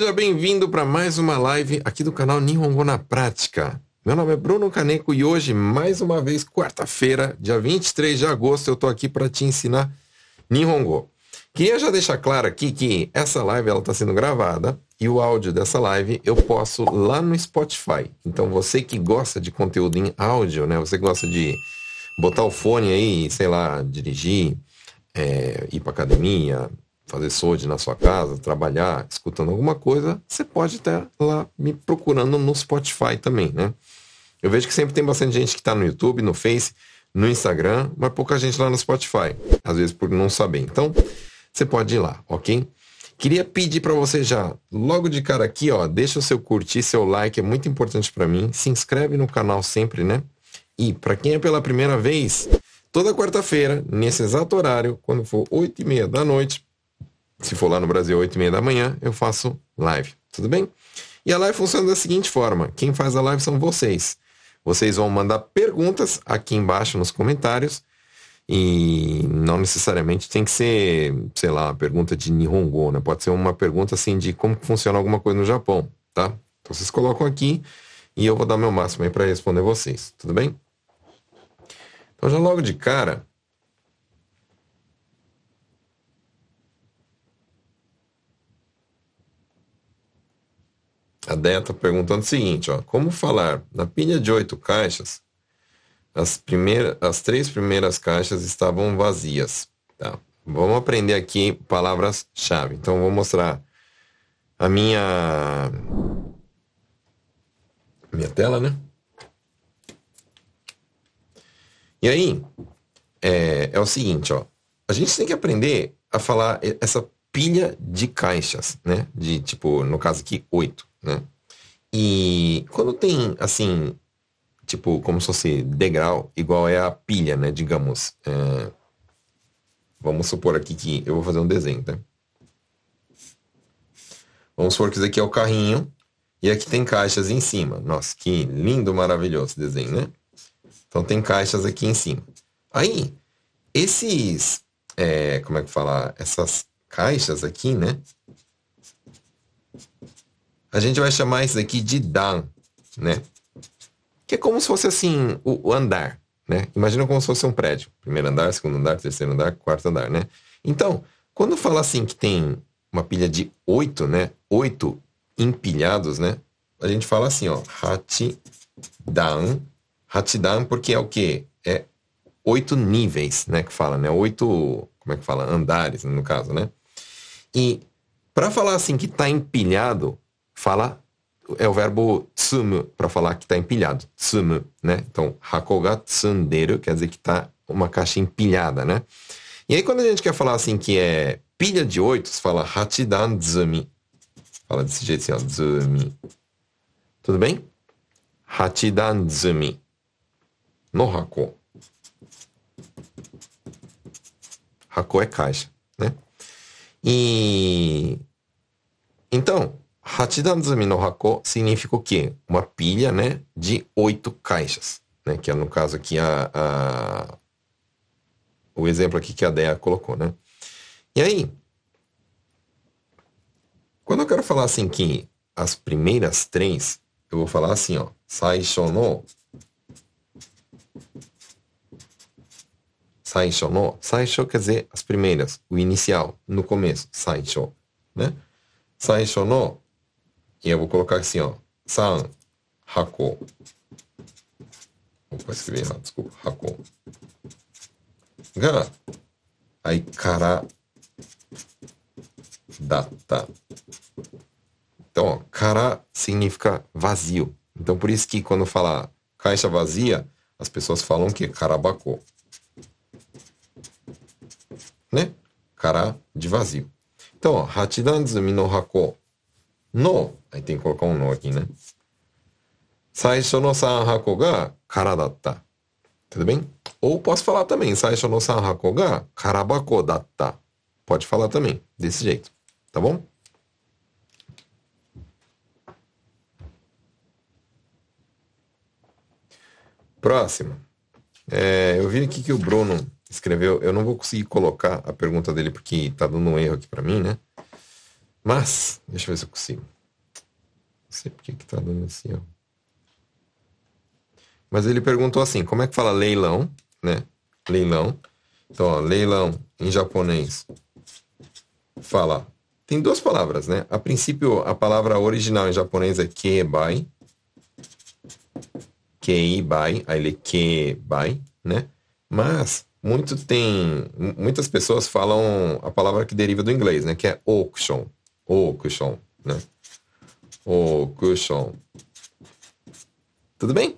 Seja bem-vindo para mais uma live aqui do canal Nihongo na Prática. Meu nome é Bruno Caneco e hoje, mais uma vez, quarta-feira, dia 23 de agosto, eu tô aqui para te ensinar Nihongo. Queria já deixar claro aqui que essa live ela está sendo gravada e o áudio dessa live eu posso lá no Spotify. Então você que gosta de conteúdo em áudio, né? Você gosta de botar o fone aí, sei lá, dirigir, é, ir para academia, fazer SOD na sua casa, trabalhar, escutando alguma coisa, você pode estar lá me procurando no Spotify também, né? Eu vejo que sempre tem bastante gente que está no YouTube, no Face, no Instagram, mas pouca gente lá no Spotify, às vezes por não saber. Então, você pode ir lá, ok? Queria pedir para você já, logo de cara aqui, ó, deixa o seu curtir, seu like, é muito importante para mim. Se inscreve no canal sempre, né? E para quem é pela primeira vez, toda quarta-feira, nesse exato horário, quando for 8 e meia da noite, se for lá no Brasil, 8 e meia da manhã, eu faço live. Tudo bem? E a live funciona da seguinte forma: quem faz a live são vocês. Vocês vão mandar perguntas aqui embaixo nos comentários. E não necessariamente tem que ser, sei lá, uma pergunta de Nihongo, né? Pode ser uma pergunta assim de como funciona alguma coisa no Japão, tá? Então vocês colocam aqui e eu vou dar meu máximo aí para responder vocês, tudo bem? Então já logo de cara, A Deia está perguntando o seguinte, ó, como falar na pilha de oito caixas, as, primeiras, as três primeiras caixas estavam vazias. Tá? Vamos aprender aqui palavras-chave. Então, vou mostrar a minha minha tela, né? E aí, é, é o seguinte, ó. A gente tem que aprender a falar essa pilha de caixas, né? De, tipo, no caso aqui, oito né? E quando tem, assim, tipo, como se fosse degrau, igual é a pilha, né? Digamos. É... Vamos supor aqui que eu vou fazer um desenho, tá? Vamos supor que isso aqui é o carrinho e aqui tem caixas em cima. Nossa, que lindo, maravilhoso desenho, né? Então tem caixas aqui em cima. Aí, esses, é, como é que fala? Essas caixas aqui, né? A gente vai chamar isso aqui de dan, né? Que é como se fosse assim, o, o, andar, né? Imagina como se fosse um prédio. Primeiro andar, segundo andar, terceiro andar, quarto andar, né? Então, quando fala assim que tem uma pilha de oito, né? Oito empilhados, né? A gente fala assim, ó, hachidan. Hachidan porque é o quê? É oito níveis, né? Que fala, né? Oito, como é que fala? Andares, no caso, né? E para falar assim que tá empilhado, fala é o verbo tsumu para falar que está empilhado. Tsumu, né? Então, hakoga tsunderu quer dizer que está uma caixa empilhada, né? E aí quando a gente quer falar assim que é pilha de oito, você fala hachidan zumi. Fala desse jeito assim, ó, zumi. Tudo bem? Hachidan zumi. No hako. Hako é caixa, né? E então, Hachidanzumi no Hako significa o quê? Uma pilha, né, de oito caixas, né, que é no caso aqui a, a o exemplo aqui que a Dea colocou, né? E aí, quando eu quero falar assim que as primeiras três, eu vou falar assim, ó, saisho no saisho no, saisho quer dizer as primeiras, o inicial, no começo, saisho, né? Saisho no e eu vou colocar assim, ó. San, hako. Opa, escrevi errado, desculpa. Hako. Ga, aí, kara, data. Então, ó, significa vazio. Então, por isso que quando fala caixa vazia, as pessoas falam que é karabako. Né? Kara de vazio. Então, ó, Hachidanzumi no hako no, aí tem que colocar um no aqui, né? 最初の3箱が空だった。Tudo bem? Ou posso falar também, 最初の3箱が空箱だった。Pode falar também, desse jeito. Tá bom? Próximo. É, eu vi aqui que o Bruno escreveu. Eu não vou conseguir colocar a pergunta dele porque tá dando um erro aqui para mim, né? Mas, deixa eu ver se eu consigo. Não sei por que tá dando assim, ó. Mas ele perguntou assim, como é que fala leilão, né? Leilão. Então, ó, leilão em japonês fala. Tem duas palavras, né? A princípio, a palavra original em japonês é keibai. Keibai, aí ele keibai, né? Mas muito tem, muitas pessoas falam a palavra que deriva do inglês, né? Que é auction, auction, né? Auction. Tudo bem?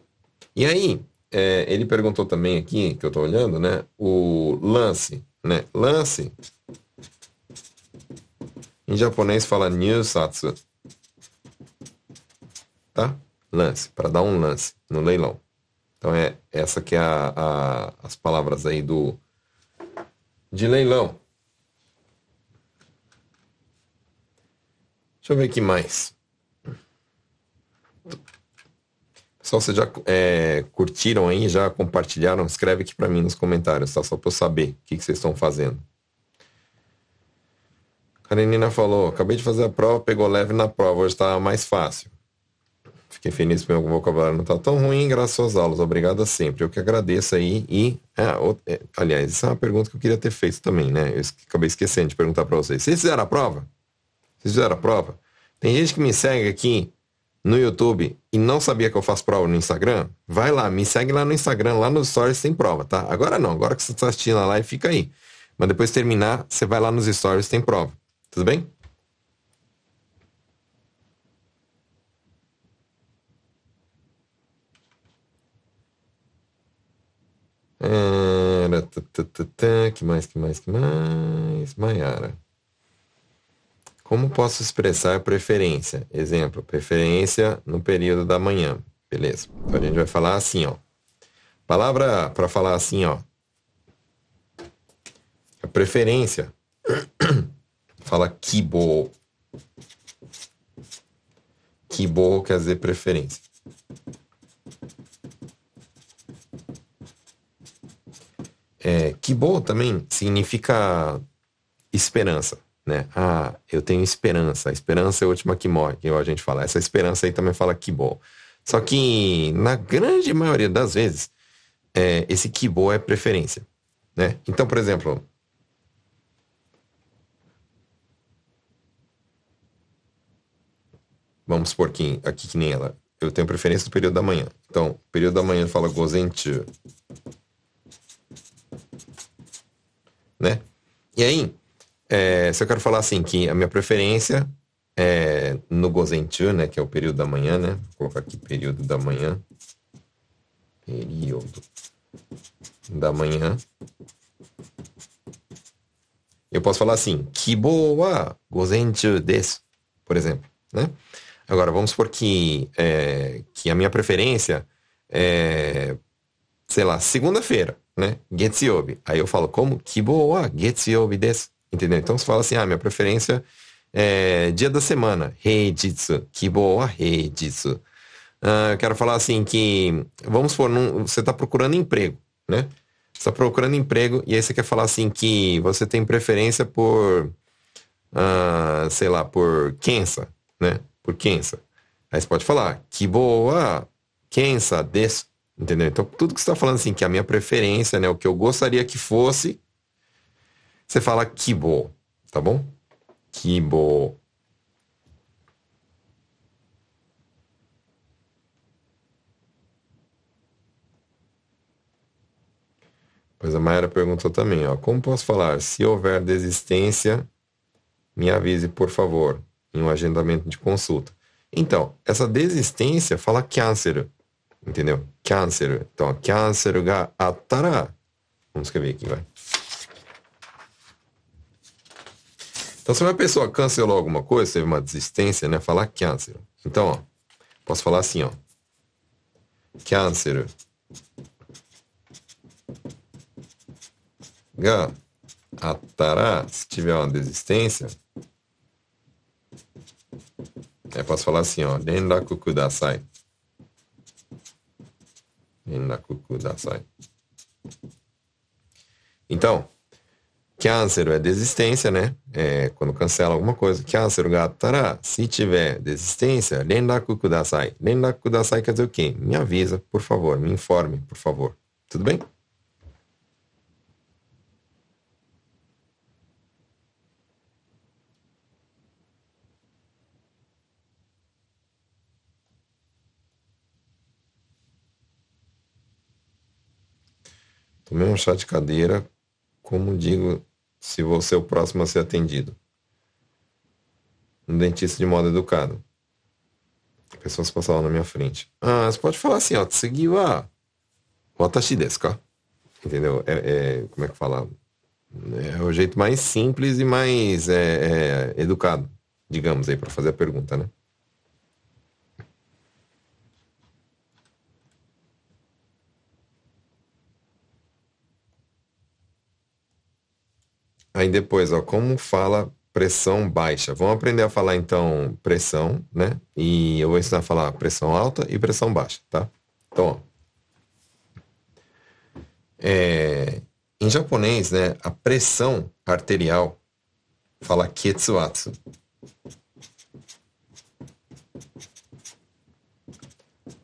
E aí, é, ele perguntou também aqui, que eu estou olhando, né? O lance, né? Lance. Em japonês fala nyusatsu. Tá? Lance, para dar um lance no leilão. Então é essa que é a, a, as palavras aí do de leilão. Deixa eu ver aqui mais. Pessoal, vocês já é, curtiram aí, já compartilharam? Escreve aqui para mim nos comentários, tá? Só para eu saber o que, que vocês estão fazendo. Karenina falou, acabei de fazer a prova, pegou leve na prova, hoje está mais fácil. Fiquei feliz porque meu vocabulário não está tão ruim, graças às aulas. Obrigada sempre. Eu que agradeço aí. E, é, aliás, essa é uma pergunta que eu queria ter feito também, né? Eu acabei esquecendo de perguntar para vocês. Vocês fizeram a prova? Vocês fizeram a prova? Tem gente que me segue aqui no YouTube e não sabia que eu faço prova no Instagram, vai lá, me segue lá no Instagram, lá nos stories tem prova, tá? Agora não, agora que você está assistindo a live, fica aí. Mas depois de terminar, você vai lá nos stories, tem prova. Tudo bem? Que mais, que mais, que mais? Maiara. Como posso expressar preferência? Exemplo, preferência no período da manhã. Beleza. Então a gente vai falar assim, ó. Palavra para falar assim, ó. A preferência. Fala kibo. Kibo quer dizer preferência. É, kibo também significa esperança né? Ah, eu tenho esperança. A esperança é a última que morre, que a gente fala. Essa esperança aí também fala que bom. Só que na grande maioria das vezes, é, esse que bom é preferência, né? Então, por exemplo, vamos supor que aqui que nem ela, eu tenho preferência do período da manhã. Então, período da manhã fala gozente, né? E aí, é, se eu quero falar assim, que a minha preferência é no Gozenchu, né? Que é o período da manhã, né? Vou colocar aqui período da manhã. Período da manhã. Eu posso falar assim, Kibo wa Gozenchu desu, por exemplo, né? Agora, vamos supor que, é, que a minha preferência é, sei lá, segunda-feira, né? Getsuyobi. Aí eu falo como? Kibo wa Getsuyobi desu. Entendeu? Então você fala assim, ah, minha preferência é dia da semana, Heijitsu, Kibo Heijitsu. Uh, eu quero falar assim que, vamos supor, num, você está procurando emprego, né? Você está procurando emprego e aí você quer falar assim que você tem preferência por, uh, sei lá, por Kensa, né? Por Kensa. Aí você pode falar, Kibo Kensa desu. Entendeu? Então, tudo que você está falando assim, que a minha preferência, né? O que eu gostaria que fosse, você fala kibo, tá bom? Kibo. Pois a Mayara perguntou também, ó. Como posso falar? Se houver desistência, me avise, por favor, em um agendamento de consulta. Então, essa desistência fala câncer, entendeu? Câncer. Então, câncer ga atara. Vamos escrever aqui, vai. Então, se uma pessoa cancelou alguma coisa, teve uma desistência, né? Falar câncer. Então, ó, posso falar assim, ó. Câncer. Ga atará, se tiver uma desistência, eu posso falar assim, ó. Rendaku kudasai. Rendaku kudasai. Então, Câncer é desistência, né? É quando cancela alguma coisa. Câncer gatara, se tiver desistência, rendaku kudasai. Rendaku kudasai quer dizer o quê? Me avisa, por favor, me informe, por favor. Tudo bem? Tomei um chá de cadeira, como digo, se você é o próximo a ser atendido. Um dentista de modo educado. Pessoas passavam na minha frente. Ah, você pode falar assim, ó, seguiu a watashi desu ka? Entendeu? É, é, como é que fala? É o jeito mais simples e mais é, é, educado, digamos aí, para fazer a pergunta, né? Aí depois, ó, como fala pressão baixa? Vamos aprender a falar então pressão, né? E eu vou ensinar a falar pressão alta e pressão baixa, tá? Então, ó. É, em japonês, né, a pressão arterial fala ketsuatsu.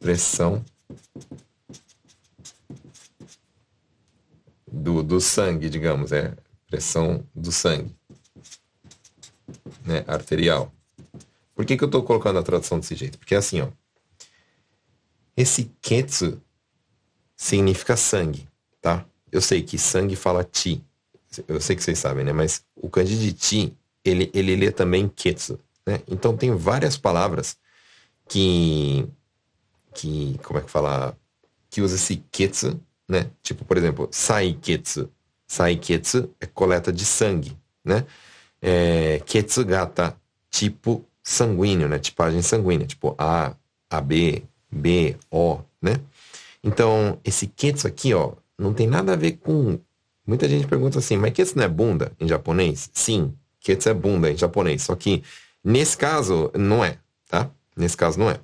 Pressão do, do sangue, digamos, é pressão do sangue, né, arterial. Por que, que eu estou colocando a tradução desse jeito? Porque é assim, ó, esse ketsu significa sangue, tá? Eu sei que sangue fala ti, eu sei que vocês sabem, né? Mas o kanji de ti, ele, ele lê também ketsu, né? Então tem várias palavras que, que, como é que fala, que usa esse ketsu, né? Tipo, por exemplo, saiketsu, Saiketsu é coleta de sangue, né? É, Ketsugata, tipo sanguíneo, né? Tipagem sanguínea, tipo A, AB, B, O, né? Então, esse Ketsu aqui, ó, não tem nada a ver com... Muita gente pergunta assim, mas Ketsu não é bunda em japonês? Sim, Ketsu é bunda em japonês, só que nesse caso não é, tá? Nesse caso não é.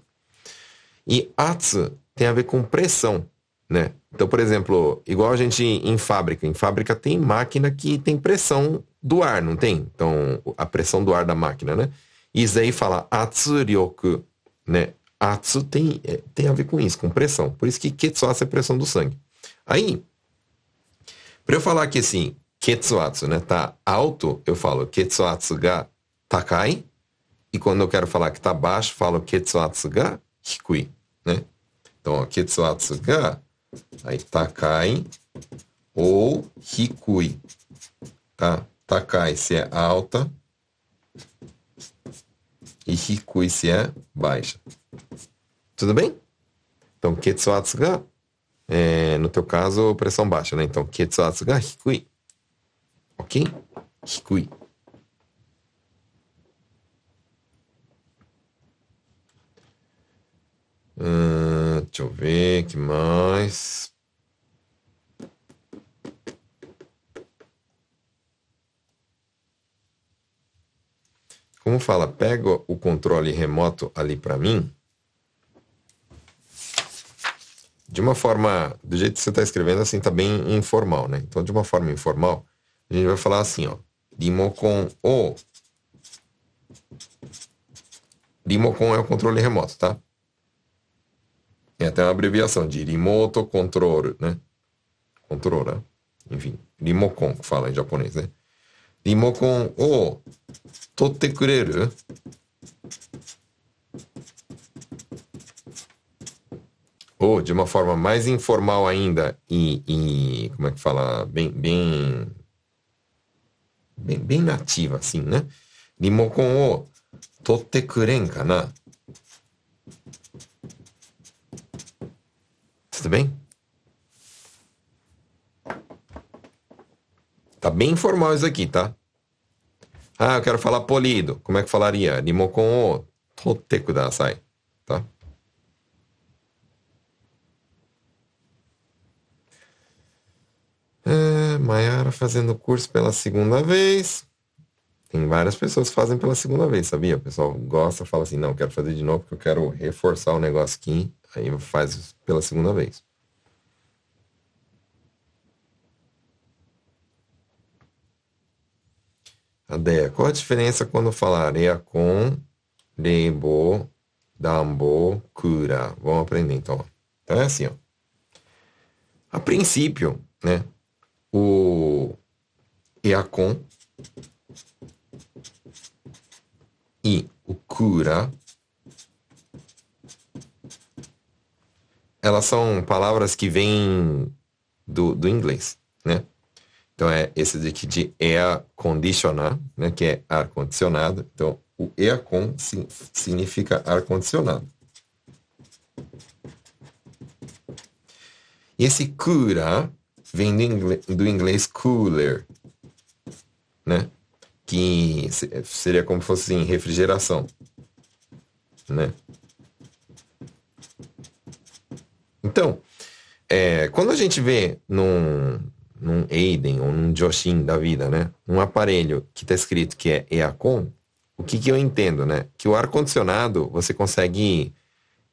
E Atsu tem a ver com pressão, né? Então, por exemplo, igual a gente em fábrica, em fábrica tem máquina que tem pressão do ar, não tem? Então, a pressão do ar da máquina, né? Isso aí fala atsuryoku, né? Atsu tem, é, tem a ver com isso, com pressão. Por isso que ketsuatsu é pressão do sangue. Aí, para eu falar que assim, ketsuatsu, né, tá alto, eu falo ketsuatsu ga takai. E quando eu quero falar que tá baixo, falo ketsuatsu ga hikui, né? Então, ó, ketsuatsu ga Aí takai ou hikui. Tá? Takai se é alta e hikui se é baixa. Tudo bem? Então, ketsuatsu ga, é, no teu caso, pressão baixa, né? Então, ketsuatsu ga hikui. Ok? Hikui. Hum, deixa eu ver, que mais? Como fala, pega o controle remoto ali para mim. De uma forma, do jeito que você está escrevendo, assim, tá bem informal, né? Então, de uma forma informal, a gente vai falar assim, ó. Rimocon o. Rimocon é o controle remoto, tá? Tem até uma abreviação de Remote Control, né? Controla. Enfim, Rimocon, que fala em japonês, né? Rimocon o totte kureru? Ou de uma forma mais informal ainda e, e como é que fala? Bem, bem, bem, bem nativa, assim, né? Rimocon o totte kuren kana? Tudo bem? Tá bem informal isso aqui, tá? Ah, eu quero falar polido. Como é que falaria? Rimokon o totte kudasai. Tá? É, fazendo curso pela segunda vez. Tem várias pessoas que fazem pela segunda vez, sabia? O pessoal gosta, fala assim, não, quero fazer de novo porque eu quero reforçar o negócio aqui. Aí faz pela segunda vez. Adeia, qual a diferença quando falar eacon, reibo, dambo, cura? Vamos aprender então. Então é assim, ó. A princípio, né, o eacon e o cura elas são palavras que vêm do, do inglês, né? Então é esse daqui de air conditioner, né? Que é ar condicionado. Então o aircon significa ar condicionado. E esse cura vem do inglês, do inglês cooler, né? Que seria como se fosse refrigeração, né? Então, é, quando a gente vê num, num Aiden ou num Joshin da vida, né? Um aparelho que está escrito que é EACOM, o que, que eu entendo, né? Que o ar-condicionado você consegue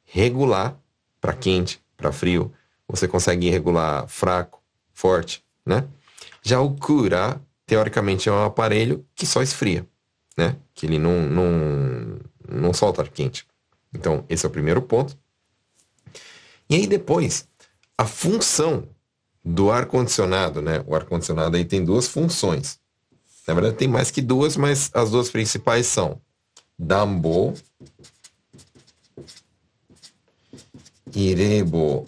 regular para quente, para frio. Você consegue regular fraco, forte, né? Já o Cura, teoricamente, é um aparelho que só esfria, né? Que ele não, não, não solta ar quente. Então, esse é o primeiro ponto. E aí depois, a função do ar-condicionado, né? O ar-condicionado aí tem duas funções. Na verdade tem mais que duas, mas as duas principais são dambo e rebo,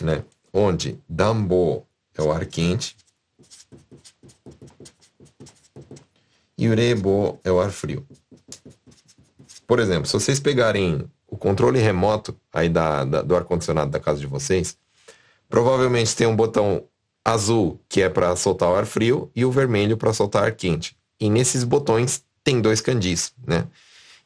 né? Onde dambo é o ar quente e o rebo é o ar frio. Por exemplo, se vocês pegarem o controle remoto aí da, da do ar-condicionado da casa de vocês, provavelmente tem um botão azul que é para soltar o ar frio e o vermelho para soltar ar quente. E nesses botões tem dois candis, né?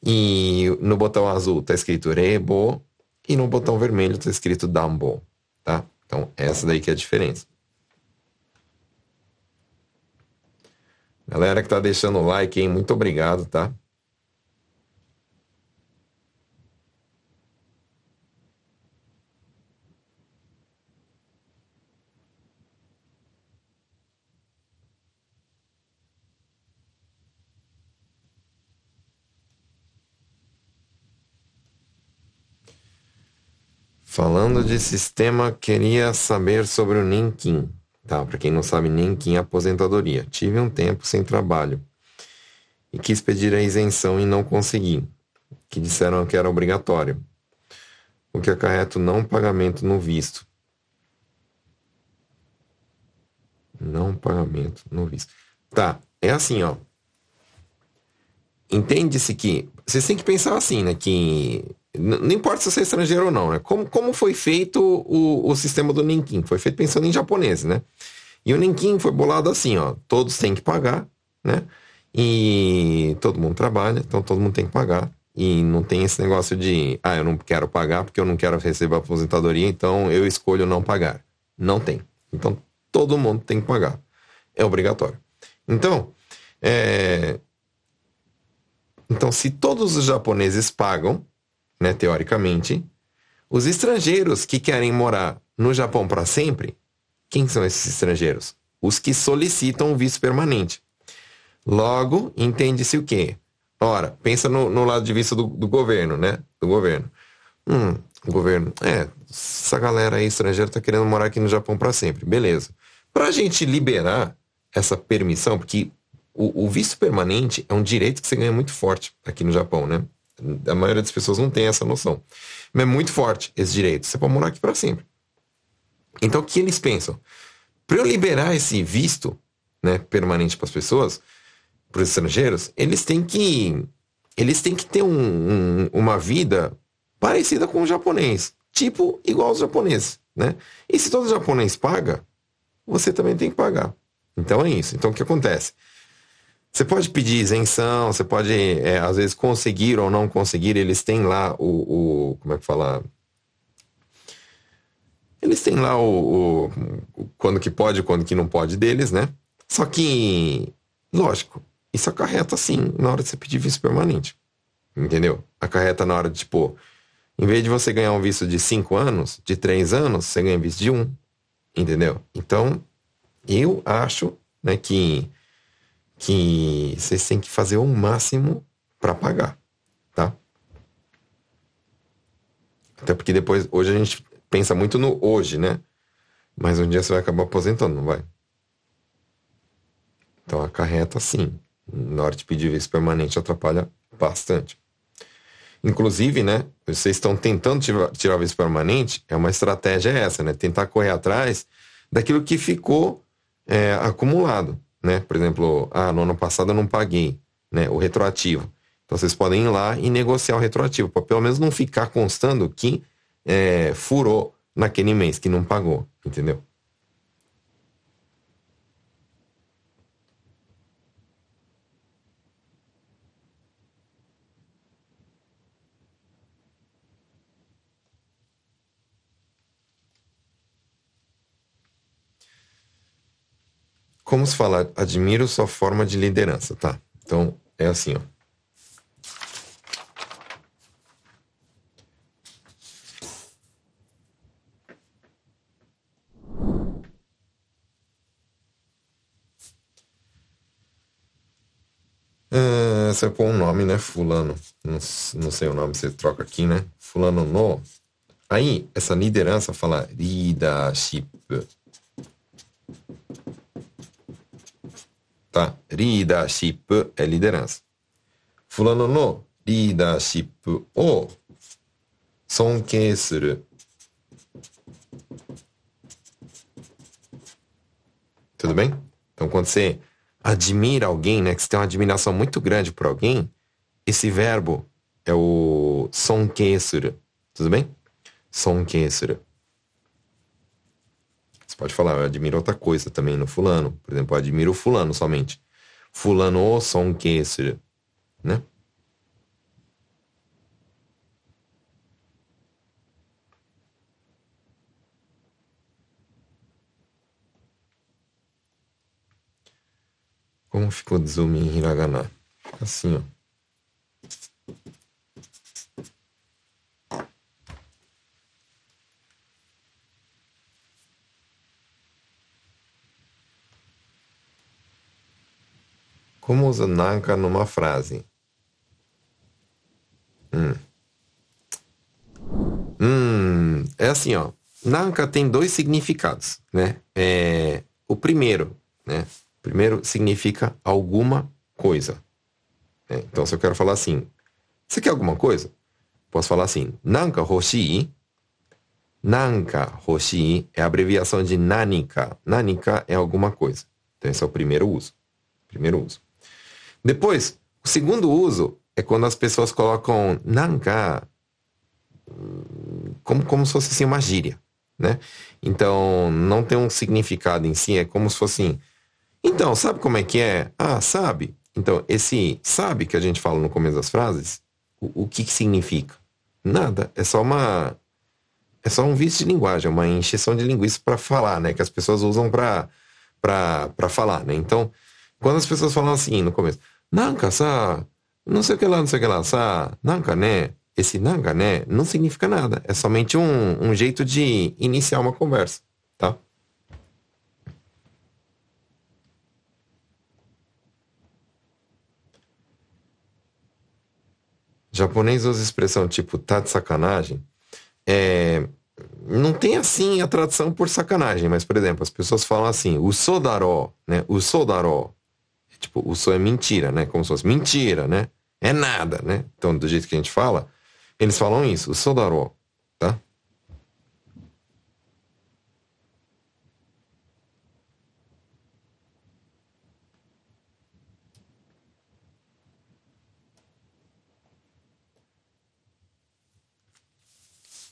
E no botão azul está escrito Rebo e no botão vermelho está escrito Dumbo, tá? Então essa daí que é a diferença. Galera que tá deixando o like, hein? Muito obrigado, tá? Falando de sistema, queria saber sobre o Nenkin. Tá, para quem não sabe, Nenkin é aposentadoria. Tive um tempo sem trabalho e quis pedir a isenção e não consegui, que disseram que era obrigatório, o que acarreta o não pagamento no visto. Não pagamento no visto. Tá, é assim, ó. Entende-se que. Vocês têm que pensar assim, né? Que não importa se você é estrangeiro ou não, né? Como, como foi feito o, o sistema do Nenkin? Foi feito pensando em japonês, né? E o Nenkin foi bolado assim, ó. Todos têm que pagar, né? E todo mundo trabalha, então todo mundo tem que pagar. E não tem esse negócio de, ah, eu não quero pagar porque eu não quero receber a aposentadoria, então eu escolho não pagar. Não tem. Então todo mundo tem que pagar. É obrigatório. Então, é... então se todos os japoneses pagam, né, teoricamente, os estrangeiros que querem morar no Japão para sempre, quem são esses estrangeiros? Os que solicitam o visto permanente. Logo, entende-se o quê? Ora, pensa no, no lado de vista do, do, governo, né? Do governo. Hum, o governo, é, essa galera aí estrangeira tá querendo morar aqui no Japão para sempre. Beleza. Para a gente liberar essa permissão, porque o, o, visto permanente é um direito que você ganha muito forte aqui no Japão, né? A maioria das pessoas não tem essa noção. Mas é muito forte esse direito. Você pode morar aqui para sempre. Então, o que eles pensam? Para eu liberar esse visto né, permanente para as pessoas, para os estrangeiros, eles têm que eles têm que ter um, um, uma vida parecida com o japonês. Tipo, igual aos japoneses. Né? E se todo japonês paga, você também tem que pagar. Então é isso. Então o que acontece? Você pode pedir isenção, você pode, é, às vezes, conseguir ou não conseguir. Eles têm lá o. o como é que fala? Eles têm lá o, o, quando que pode e quando que não pode deles, né? Só que, lógico, isso acarreta sim na hora de você pedir visto permanente. Entendeu? Acarreta na hora de, tipo, em vez de você ganhar um visto de cinco anos, de três anos, você ganha visto de um. Entendeu? Então, eu acho né, que que vocês têm que fazer o máximo para pagar, tá? Até porque depois, hoje a gente pensa muito no hoje, né? Mas um dia você vai acabar aposentando, não vai? Então acarreta sim. Na hora de pedir visto permanente atrapalha bastante. Inclusive, né? Vocês estão tentando tirar visto permanente, é uma estratégia essa, né? Tentar correr atrás daquilo que ficou é, acumulado, né? Por exemplo, ah, no ano passado eu não paguei, né? O retroativo. Então vocês podem ir lá e negociar o retroativo, para pelo menos não ficar constando que é, furou naquele mês, que não pagou, entendeu? Como se fala, admiro sua forma de liderança, tá? Então, é assim, ó. É, você põe um nome, né? Fulano. Não, não sei o nome, você troca aqui, né? Fulano no. Aí, essa liderança fala leadership. Tá? Leadership é liderança. Fulano no leadership o sonkei. Tudo bem? Então, quando você admira alguém, né, que você tem uma admiração muito grande por alguém, esse verbo é o sonkei suru. Tudo bem? Sonkei. Você pode falar, eu admiro outra coisa também no fulano. Por exemplo, eu admiro o fulano somente. Fulano o sonke suru. Né? Como ficou de zoom em hiragana? Assim, ó. Como usa nanka numa frase? Hum. Hum, é assim, ó. Nanka tem dois significados, né? É, o primeiro, né? Primeiro significa alguma coisa. É, então, se eu quero falar assim, você quer alguma coisa? Posso falar assim, nanka hoshii. Nanka hoshii é a abreviação de nanika. Nanika é alguma coisa. Então, esse é o primeiro uso. Primeiro uso. Depois, o segundo uso é quando as pessoas colocam nanka como, como se fosse assim, uma gíria, né? Então, não tem um significado em si, é como se fosse assim. Então, sabe como é que é? Ah, sabe? Então, esse sabe que a gente fala no começo das frases, o, o que, que significa? Nada. É só uma. É só um vício de linguagem, uma encheção de linguiça para falar, né? Que as pessoas usam para falar, né? Então, quando as pessoas falam assim no começo, なんかさ、não sei o que lá, não sei o que lá, sa, nanka né? Esse nanka né não significa nada. É somente um, um jeito de iniciar uma conversa, tá? Japonês usa expressão tipo tá de sacanagem. É, não tem assim a tradução por sacanagem, mas por exemplo, as pessoas falam assim, o sodaro, né? O sodaro Tipo, o som é mentira, né? Como se fosse mentira, né? É nada, né? Então, do jeito que a gente fala, eles falam isso, o sodaró, tá?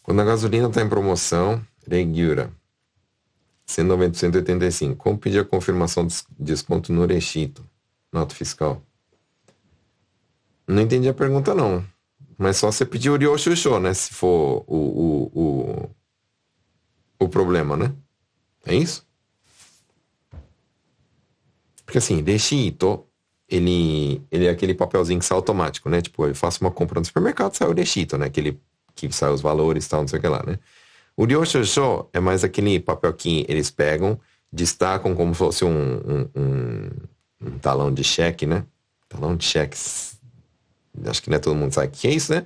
Quando a gasolina está em promoção, regura. 190, 185. Como pedir a confirmação de desconto no Nota fiscal. Não entendi a pergunta, não. Mas só você pedir o Ryoshusho, né? Se for o, o, o, o problema, né? É isso? Porque assim, Deshito, ele, ele é aquele papelzinho que sai automático, né? Tipo, eu faço uma compra no supermercado, sai o Deshito, né? Aquele que sai os valores e tal, não sei o que lá, né? O Ryoshusho é mais aquele papel que eles pegam, destacam como se fosse um, um, um um talão de cheque, né? Talão de cheques. Acho que não é todo mundo sabe o que é isso, né?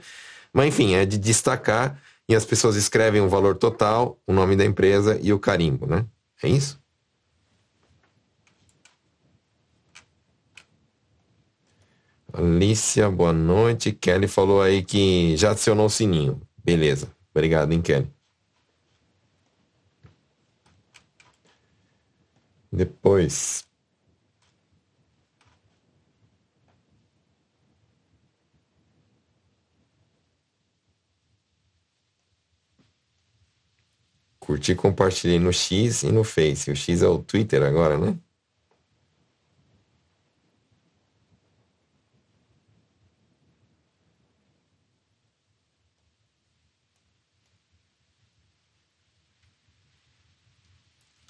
Mas enfim, é de destacar e as pessoas escrevem o valor total, o nome da empresa e o carimbo, né? É isso? Alicia, boa noite. Kelly falou aí que já adicionou o sininho. Beleza. Obrigado, hein, Kelly. Depois. Curti e compartilhei no X e no Face. O X é o Twitter agora, né?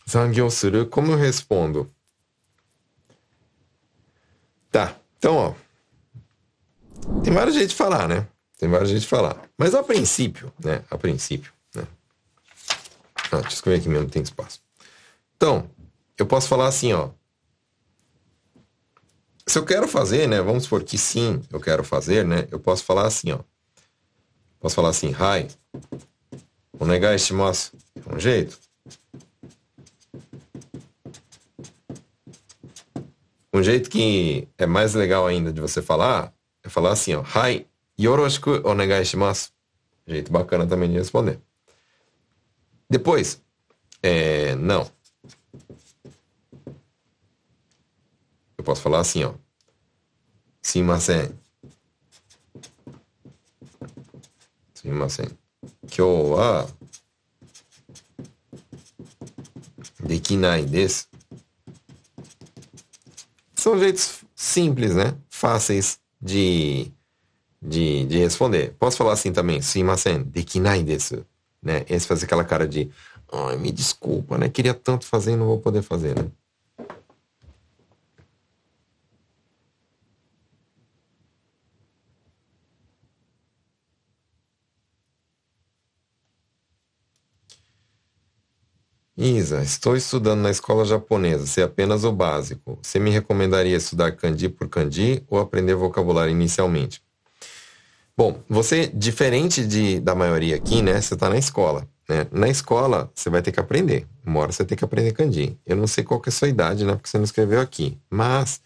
Zangyou suru, como eu respondo? Tá, então, ó. Tem vários jeitos de falar, né? Tem vários jeitos de falar. Mas a princípio, né? A princípio? Ah, deixa eu escrever aqui mesmo, tem espaço. Então, eu posso falar assim, ó. Se eu quero fazer, né? Vamos supor que sim, eu quero fazer, né? Eu posso falar assim, ó. Posso falar assim, hi. Onegai shimasu. É um jeito. Um jeito que é mais legal ainda de você falar é falar assim, ó. Hai, yoroshiku onegai shimasu. Jeito bacana também de responder. Depois, é, não. Eu posso falar assim, ó. Simasen. Simasen. Kyou wa dekinai desu. São jeitos simples, né? Fáceis de, de, de responder. Posso falar assim também, sumimasen, dekinai desu. Né? Esse fazer aquela cara de, ai, me desculpa, né? Queria tanto fazer e não vou poder fazer, né? Isa, estou estudando na escola japonesa, sei apenas o básico. Você me recomendaria estudar kanji por kanji ou aprender vocabulário inicialmente? Bom, você, diferente de, da maioria aqui, né? Você está na escola. Né? Na escola, você vai ter que aprender. Uma hora você tem que aprender kanji. Eu não sei qual que é a sua idade, né? Porque você não escreveu aqui. Mas,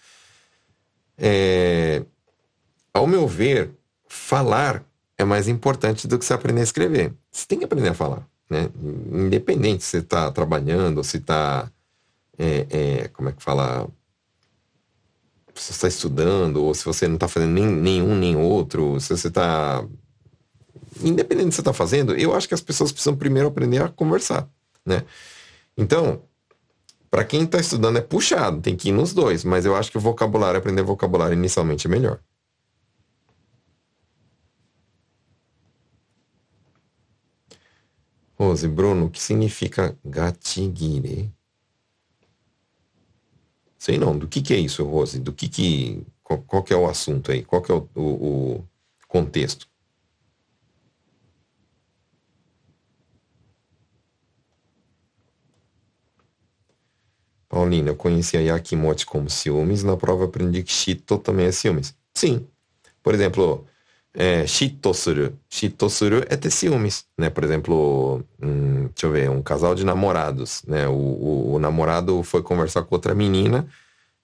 é, ao meu ver, falar é mais importante do que você aprender a escrever. Você tem que aprender a falar né? Independente se você está trabalhando, se está, é, é, como é que fala, você está estudando, ou se você não está fazendo nem, nenhum nem outro, se você está, independente do que você está fazendo, eu acho que as pessoas precisam primeiro aprender a conversar, né? Então, para quem está estudando é puxado, tem que ir nos dois, mas eu acho que o vocabulário, aprender vocabulário inicialmente é melhor. Rose, Bruno, o que significa gatiguire? Sei não, do que, que é isso, Rose? Do que que... Qual, qual que é o assunto aí? Qual que é o, o, o contexto? Paulina, eu conheci a Yakimote como ciúmes, na prova aprendi que Shito também é ciúmes. Sim. Por exemplo, é, shitosuru. Shitosuru é ter ciúmes, né? Por exemplo, hum, deixa eu ver, um casal de namorados, né? O, o, o, namorado foi conversar com outra menina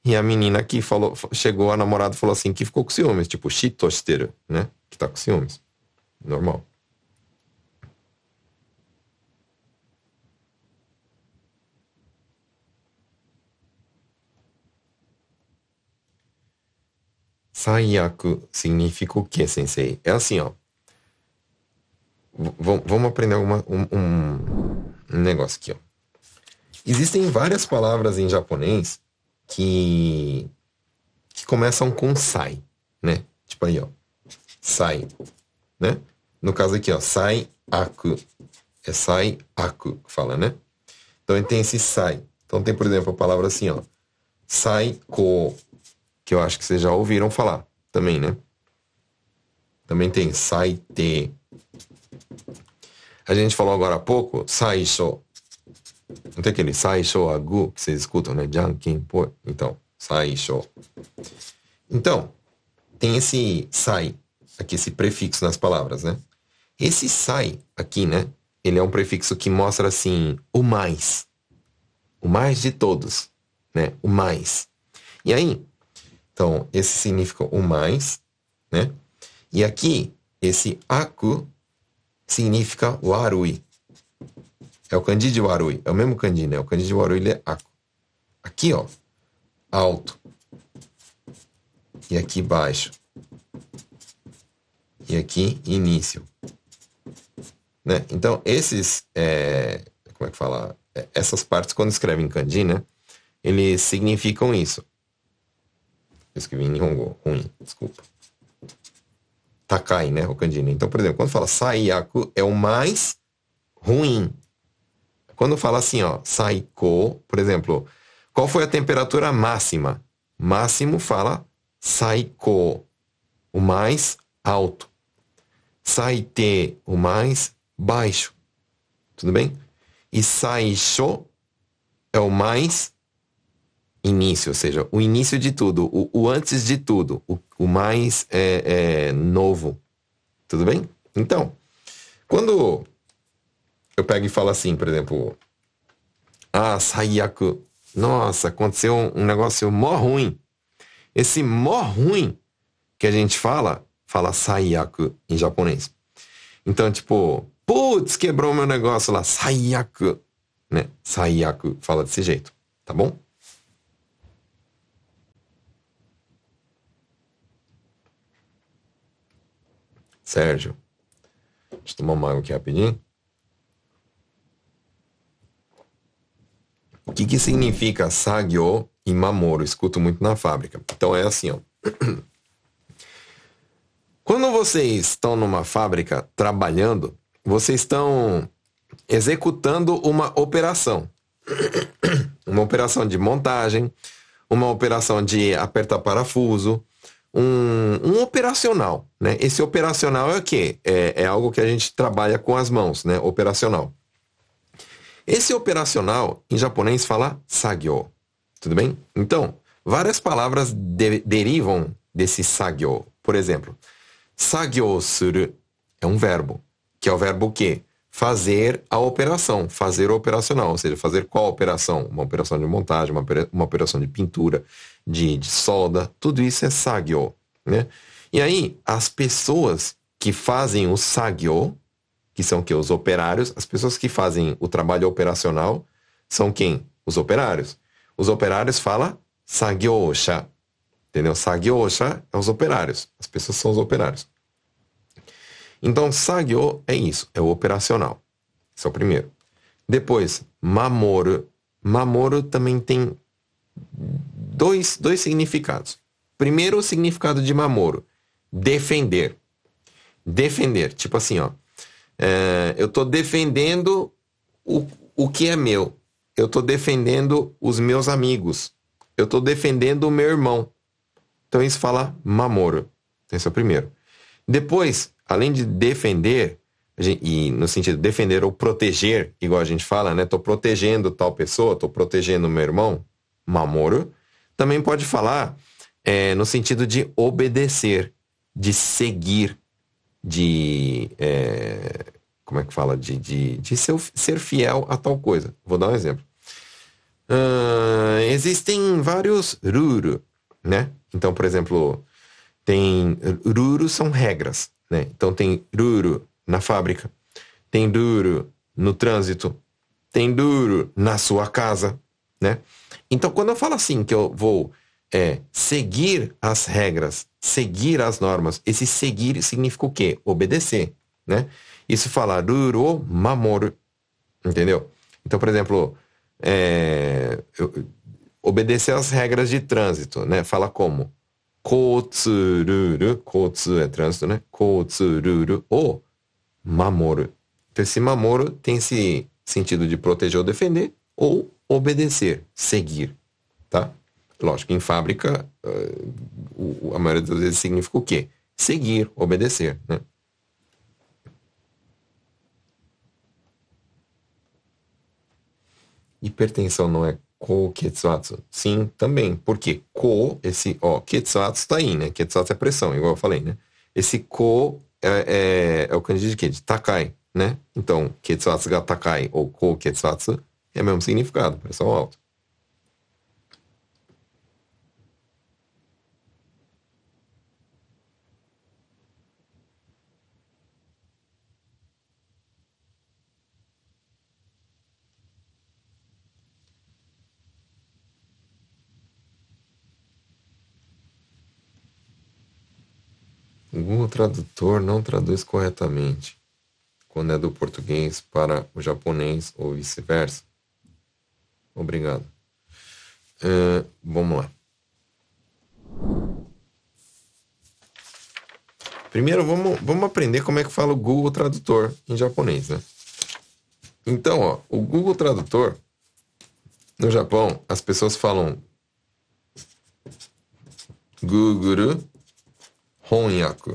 e a menina que falou, chegou, a namorada falou assim, que ficou com ciúmes, tipo shitosteru, né? Que tá com ciúmes. Normal. Saiyaku significa o que, sensei? É assim, ó. V vamos aprender uma, um, um, negócio aqui, ó. Existem várias palavras em japonês que, que começam com sai, né? Tipo aí, ó. Sai, né? No caso aqui, ó. Sai aku. É sai aku que fala, né? Então tem esse sai. Então tem, por exemplo, a palavra assim, ó. Sai ko que eu acho que vocês já ouviram falar também, né? Também tem Saite. A gente falou agora há pouco, Saisho. Não tem aquele Saisho Agu que vocês escutam, né? Jankin Po. Então, Saisho. Então, tem esse sai, aqui esse prefixo nas palavras, né? Esse sai aqui, né? Ele é um prefixo que mostra assim, o mais. O mais de todos, né? O mais. E aí, então, esse significa o mais, né? E aqui, esse aku significa warui. É o kanji de warui. É o mesmo kanji, né? O kanji de warui ele é aku. Aqui, ó, alto. E aqui baixo. E aqui início. Né? Então, esses, é, como é que fala? É, essas partes, quando escrevem kanji, né? Eles significam isso. Eu escrevi em Nihongo, ruim, desculpa. Takai, né. Né? Então, por exemplo, quando fala saiyaku, é o mais ruim. Quando fala assim, ó, saiko, por exemplo, qual foi a temperatura máxima? Máximo fala saiko, o mais alto. Saite, o mais baixo. Tudo bem? E saisho é o mais início, ou seja, o início de tudo, o, o antes de tudo, o, o mais é, é, novo. Tudo bem? Então, quando eu pego e falo assim, por exemplo, ah, saiyaku, nossa, aconteceu um, um negócio mó ruim. Esse mó ruim que a gente fala, fala saiyaku em japonês. Então, tipo, putz, quebrou meu negócio lá, saiyaku, né? Saiyaku fala desse jeito, tá bom? Sérgio, deixa eu tomar uma água aqui rapidinho. O que, que significa Sagyo e Mamoro? Escuto muito na fábrica. Então é assim, ó. Quando vocês estão numa fábrica trabalhando, vocês estão executando uma operação. Uma operação de montagem, uma operação de apertar parafuso, um, um operacional. Né? Esse operacional é o quê? É, é algo que a gente trabalha com as mãos, né? Operacional. Esse operacional, em japonês, fala sagyo. Tudo bem? Então, várias palavras de derivam desse sagyo. Por exemplo, sagyo suru é um verbo, que é o verbo o quê? Fazer a operação, fazer o operacional, ou seja, fazer qual operação? Uma operação de montagem, uma, uma operação de pintura, de, de solda, tudo isso é sagyo, né? E aí, as pessoas que fazem o sagyo, que são que os operários, as pessoas que fazem o trabalho operacional são quem? Os operários. Os operários fala sagyosha. Entendeu? Sagyosha é os operários. As pessoas são os operários. Então, sagyo é isso, é o operacional. Esse é o primeiro. Depois, mamoro. Mamoro também tem dois, dois significados. Primeiro, o significado de mamoro. Defender. Defender. Tipo assim, ó. É, eu estou defendendo o, o que é meu. Eu estou defendendo os meus amigos. Eu estou defendendo o meu irmão. Então isso fala mamoro. Esse é o primeiro. Depois, além de defender, e no sentido de defender ou proteger, igual a gente fala, né? Estou protegendo tal pessoa, estou protegendo meu irmão, mamoro. Também pode falar é, no sentido de obedecer, de seguir, de. É, como é que fala? De, de, de ser, ser fiel a tal coisa. Vou dar um exemplo. Uh, existem vários ruru, né? Então, por exemplo, tem ruru são regras, né? Então tem ruru na fábrica, tem duro no trânsito, tem duro na sua casa, né? Então, quando eu falo assim que eu vou é, seguir as regras, seguir as normas, esse seguir significa o quê? Obedecer, né? Isso fala duro mamoro, entendeu? Então, por exemplo, é, eu, obedecer às regras de trânsito, né? Fala como? Kotsururu, kotsu é trânsito, né? Kotsururu ou mamoro. Então, esse mamoro tem esse sentido de proteger ou defender ou obedecer, seguir, tá? Lógico, em fábrica, uh, a maioria das vezes significa o quê? Seguir, obedecer, né? Hipertensão não é ko ketsuatsu. Sim, também. Porque ko, esse, ó, ketsuatsu tá aí, né? Ketsuatsu é pressão, igual eu falei, né? Esse ko é, é, é o kanji de quê? De takai, né? Então, ketsuatsu ga takai ou ko ketsuatsu é o mesmo significado, pressão alta. Google Tradutor não traduz corretamente quando é do português para o japonês ou vice-versa. Obrigado. Uh, vamos lá. Primeiro, vamos, vamos aprender como é que fala o Google Tradutor em japonês, né? Então, ó, o Google Tradutor, no Japão, as pessoas falam Google Honyaku.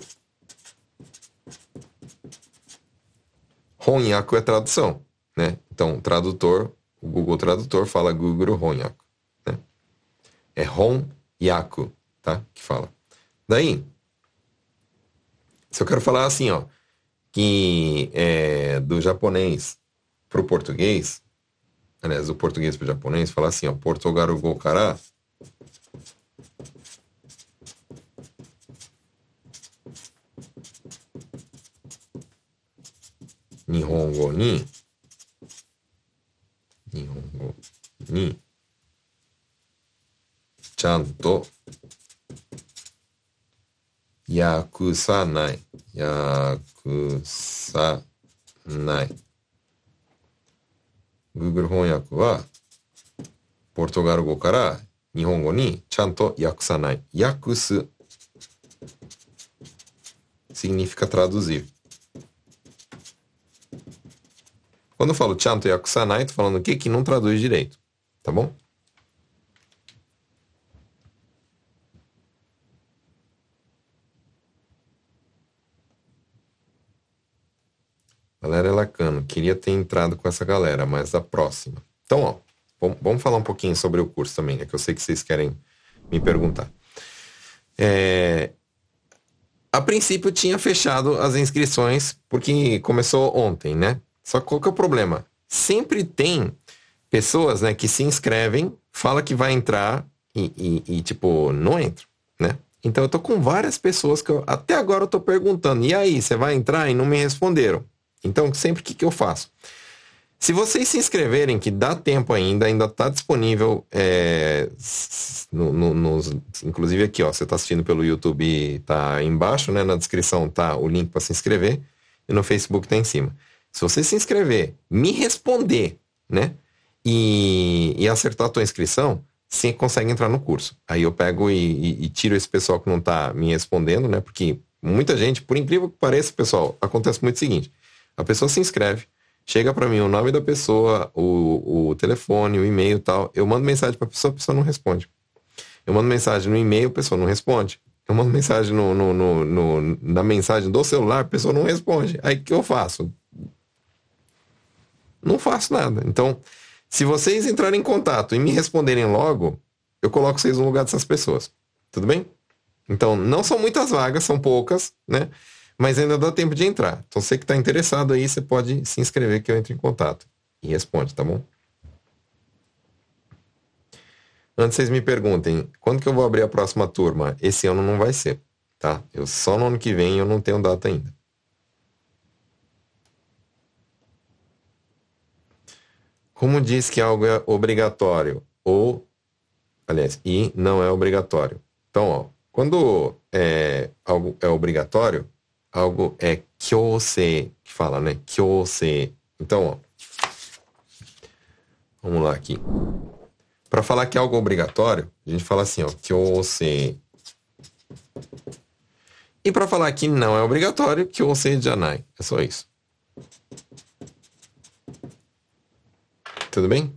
Honyaku é tradução, né? Então, tradutor, o Google Tradutor fala Google Honyaku, né? É Honyaku, tá? Que fala. Daí, se eu quero falar assim, ó, que é, do japonês pro português, aliás, do português pro japonês, falar assim, ó, Portugal 日本語に、日本語に、ちゃんと、訳さない。訳さない。Google 翻訳は、ポルトガル語から日本語にちゃんと訳さない。訳す。significa traduzi.。Quando eu falo chanto yakusanai, tô falando o que que não traduz direito. Tá bom? Galera Lacano, queria ter entrado com essa galera, mas a próxima. Então, ó, vamos falar um pouquinho sobre o curso também, né? Que eu sei que vocês querem me perguntar. É, a princípio tinha fechado as inscrições porque começou ontem, né? Só que qual que é o problema? Sempre tem pessoas, né, que se inscrevem, fala que vai entrar e, e, e, tipo, não entra, né? Então eu tô com várias pessoas que eu, até agora eu tô perguntando, e aí, você vai entrar? E não me responderam. Então, sempre que, que eu faço? Se vocês se inscreverem, que dá tempo ainda, ainda está disponível, é, no, no, nos, inclusive aqui, ó, você está assistindo pelo YouTube, tá embaixo, né, na descrição tá o link para se inscrever, e no Facebook tá em cima. Se você se inscrever, me responder, né? E, e acertar a tua inscrição, você consegue entrar no curso. Aí eu pego e, e, e tiro esse pessoal que não está me respondendo, né? Porque muita gente, por incrível que pareça, pessoal, acontece muito o seguinte. A pessoa se inscreve, chega para mim o nome da pessoa, o, o telefone, o e-mail tal. Eu mando mensagem para a pessoa, a pessoa não responde. Eu mando mensagem no e-mail, a pessoa não responde. Eu mando mensagem no, no, no, no, na mensagem do celular, a pessoa não responde. Aí o que eu faço? Não faço nada. Então, se vocês entrarem em contato e me responderem logo, eu coloco vocês no lugar dessas pessoas. Tudo bem? Então, não são muitas vagas, são poucas, né? Mas ainda dá tempo de entrar. Então, você que está interessado aí, você pode se inscrever que eu entro em contato. E responde, tá bom? Antes vocês me perguntem, quando que eu vou abrir a próxima turma? Esse ano não vai ser, tá? Eu só no ano que vem eu não tenho data ainda. Como diz que algo é obrigatório ou, aliás, e não é obrigatório. Então, ó, quando é, algo é obrigatório, algo é kyosei, que fala, né? Kyosei. Então, ó, vamos lá aqui. Para falar que é algo obrigatório, a gente fala assim, ó, kyosei. E para falar que não é obrigatório, kyosei janai. É só isso. Tudo bem?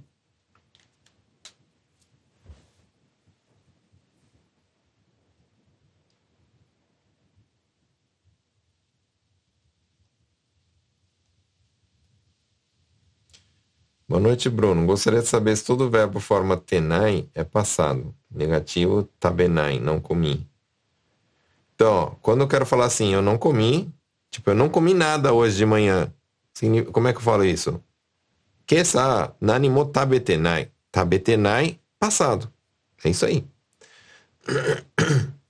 Boa noite, Bruno. Gostaria de saber se todo verbo forma tenai é passado. Negativo, tabenai, não comi. Então, quando eu quero falar assim, eu não comi, tipo, eu não comi nada hoje de manhã. Como é que eu falo isso? Kesa nanimo tabetenai. Tabetenai, passado. É isso aí.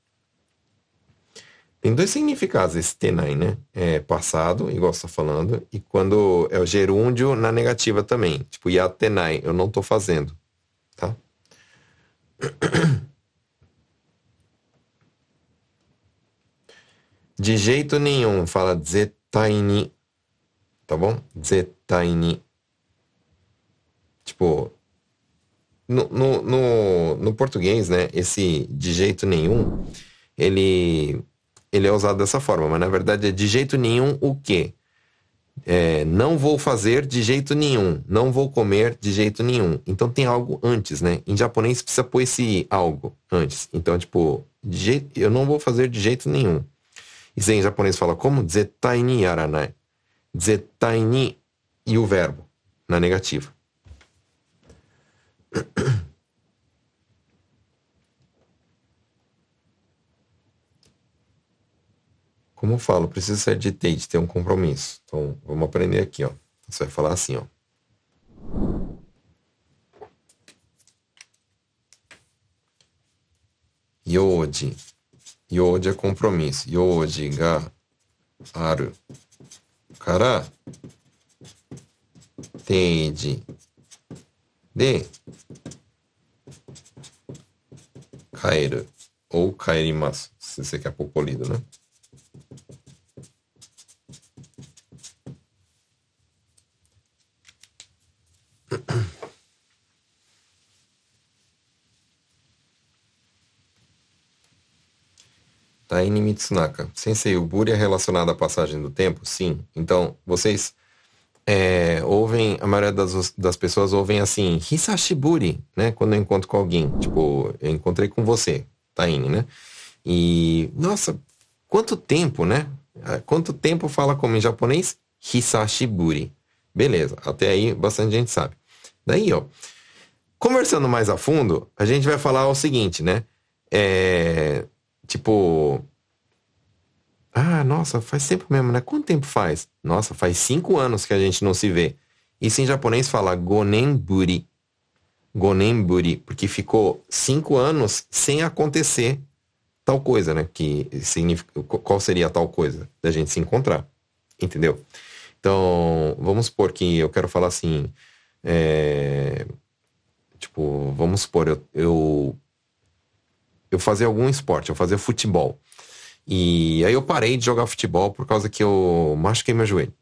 Tem dois significados esse tenai, né? É passado, igual você tá falando, e quando é o gerúndio na negativa também. Tipo, yatenai, eu não tô fazendo, tá? De jeito nenhum, fala zetaini, tá bom? Zetaini. Tipo, no, no, no, no português, né, esse de jeito nenhum, ele ele é usado dessa forma, mas na verdade é de jeito nenhum o quê? É, não vou fazer de jeito nenhum, não vou comer de jeito nenhum. Então tem algo antes, né? Em japonês precisa pôr esse algo antes. Então, tipo, jeito, eu não vou fazer de jeito nenhum. Isso aí em japonês fala como? Zetai ni yaranai. Zetai ni e o verbo na negativa. Como eu falo, precisa ser de date, ter um compromisso. Então, vamos aprender aqui, ó. Você vai falar assim, ó. Yoji. Yoji é compromisso. Yoji ga aru. Kara. Teiji. De. Kaeru. Ou kaerimasu. Se você quer pôr polido, né? Taini Mitsunaka. Sensei, o Buri é relacionado à passagem do tempo? Sim. Então, vocês é, ouvem, a maioria das, das pessoas ouvem assim, Hisashiburi, né? Quando eu encontro com alguém. Tipo, eu encontrei com você, Taini, né? E, nossa, quanto tempo, né? Ah, quanto tempo fala como em japonês? Hisashiburi. Beleza, até aí bastante gente sabe. Daí, ó, conversando mais a fundo, a gente vai falar o seguinte, né? É, tipo, ah, nossa, faz tempo mesmo, né? Quanto tempo faz? Nossa, faz cinco anos que a gente não se vê. Isso em japonês fala gonenburi. Gonenburi, porque ficou cinco anos sem acontecer tal coisa, né? Que significa, qual seria a tal coisa da gente se encontrar, entendeu? Então, vamos supor que eu quero falar assim, é, tipo, vamos supor, eu, eu, eu fazia algum esporte, eu fazia futebol. E aí eu parei de jogar futebol por causa que eu machuquei meu joelho.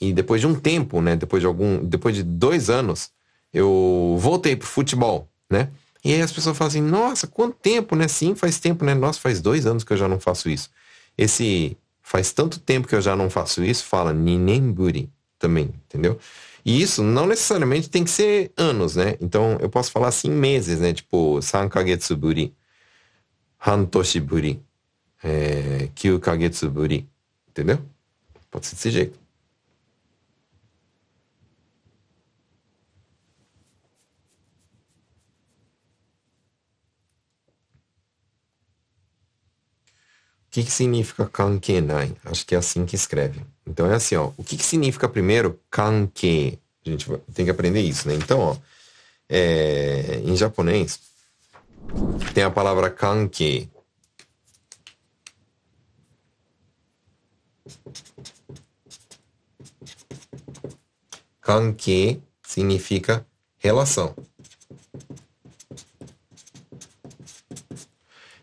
E depois de um tempo, né, depois de algum, depois de dois anos, eu voltei pro futebol, né? E aí as pessoas falam assim, nossa, quanto tempo, né? Sim, faz tempo, né? Nossa, faz dois anos que eu já não faço isso. Esse faz tanto tempo que eu já não faço isso, fala Ninemburi também, entendeu? E isso não necessariamente tem que ser anos, né? Então eu posso falar assim meses, né? Tipo, Sankagetsuburi, Hantoshiburi, é, Kyukagetsuburi, entendeu? Pode ser desse jeito. O que, que significa kankenai? Acho que é assim que escreve. Então é assim, ó. O que, que significa primeiro kanke? A gente tem que aprender isso, né? Então, ó, é, em japonês tem a palavra kanke. Kanke significa relação.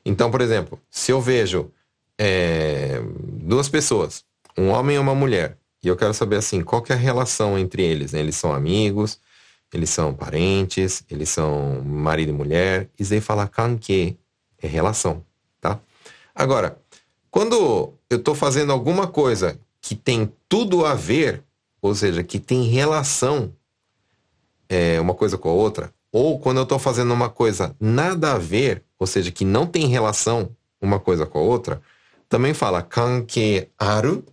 Então, por exemplo, se eu vejo é, duas pessoas, um homem e uma mulher. E eu quero saber assim, qual que é a relação entre eles? Né? Eles são amigos, eles são parentes, eles são marido e mulher. Isso aí fala kanke, é relação, tá? Agora, quando eu estou fazendo alguma coisa que tem tudo a ver, ou seja, que tem relação é, uma coisa com a outra, ou quando eu estou fazendo uma coisa nada a ver, ou seja, que não tem relação uma coisa com a outra, também fala kanke aru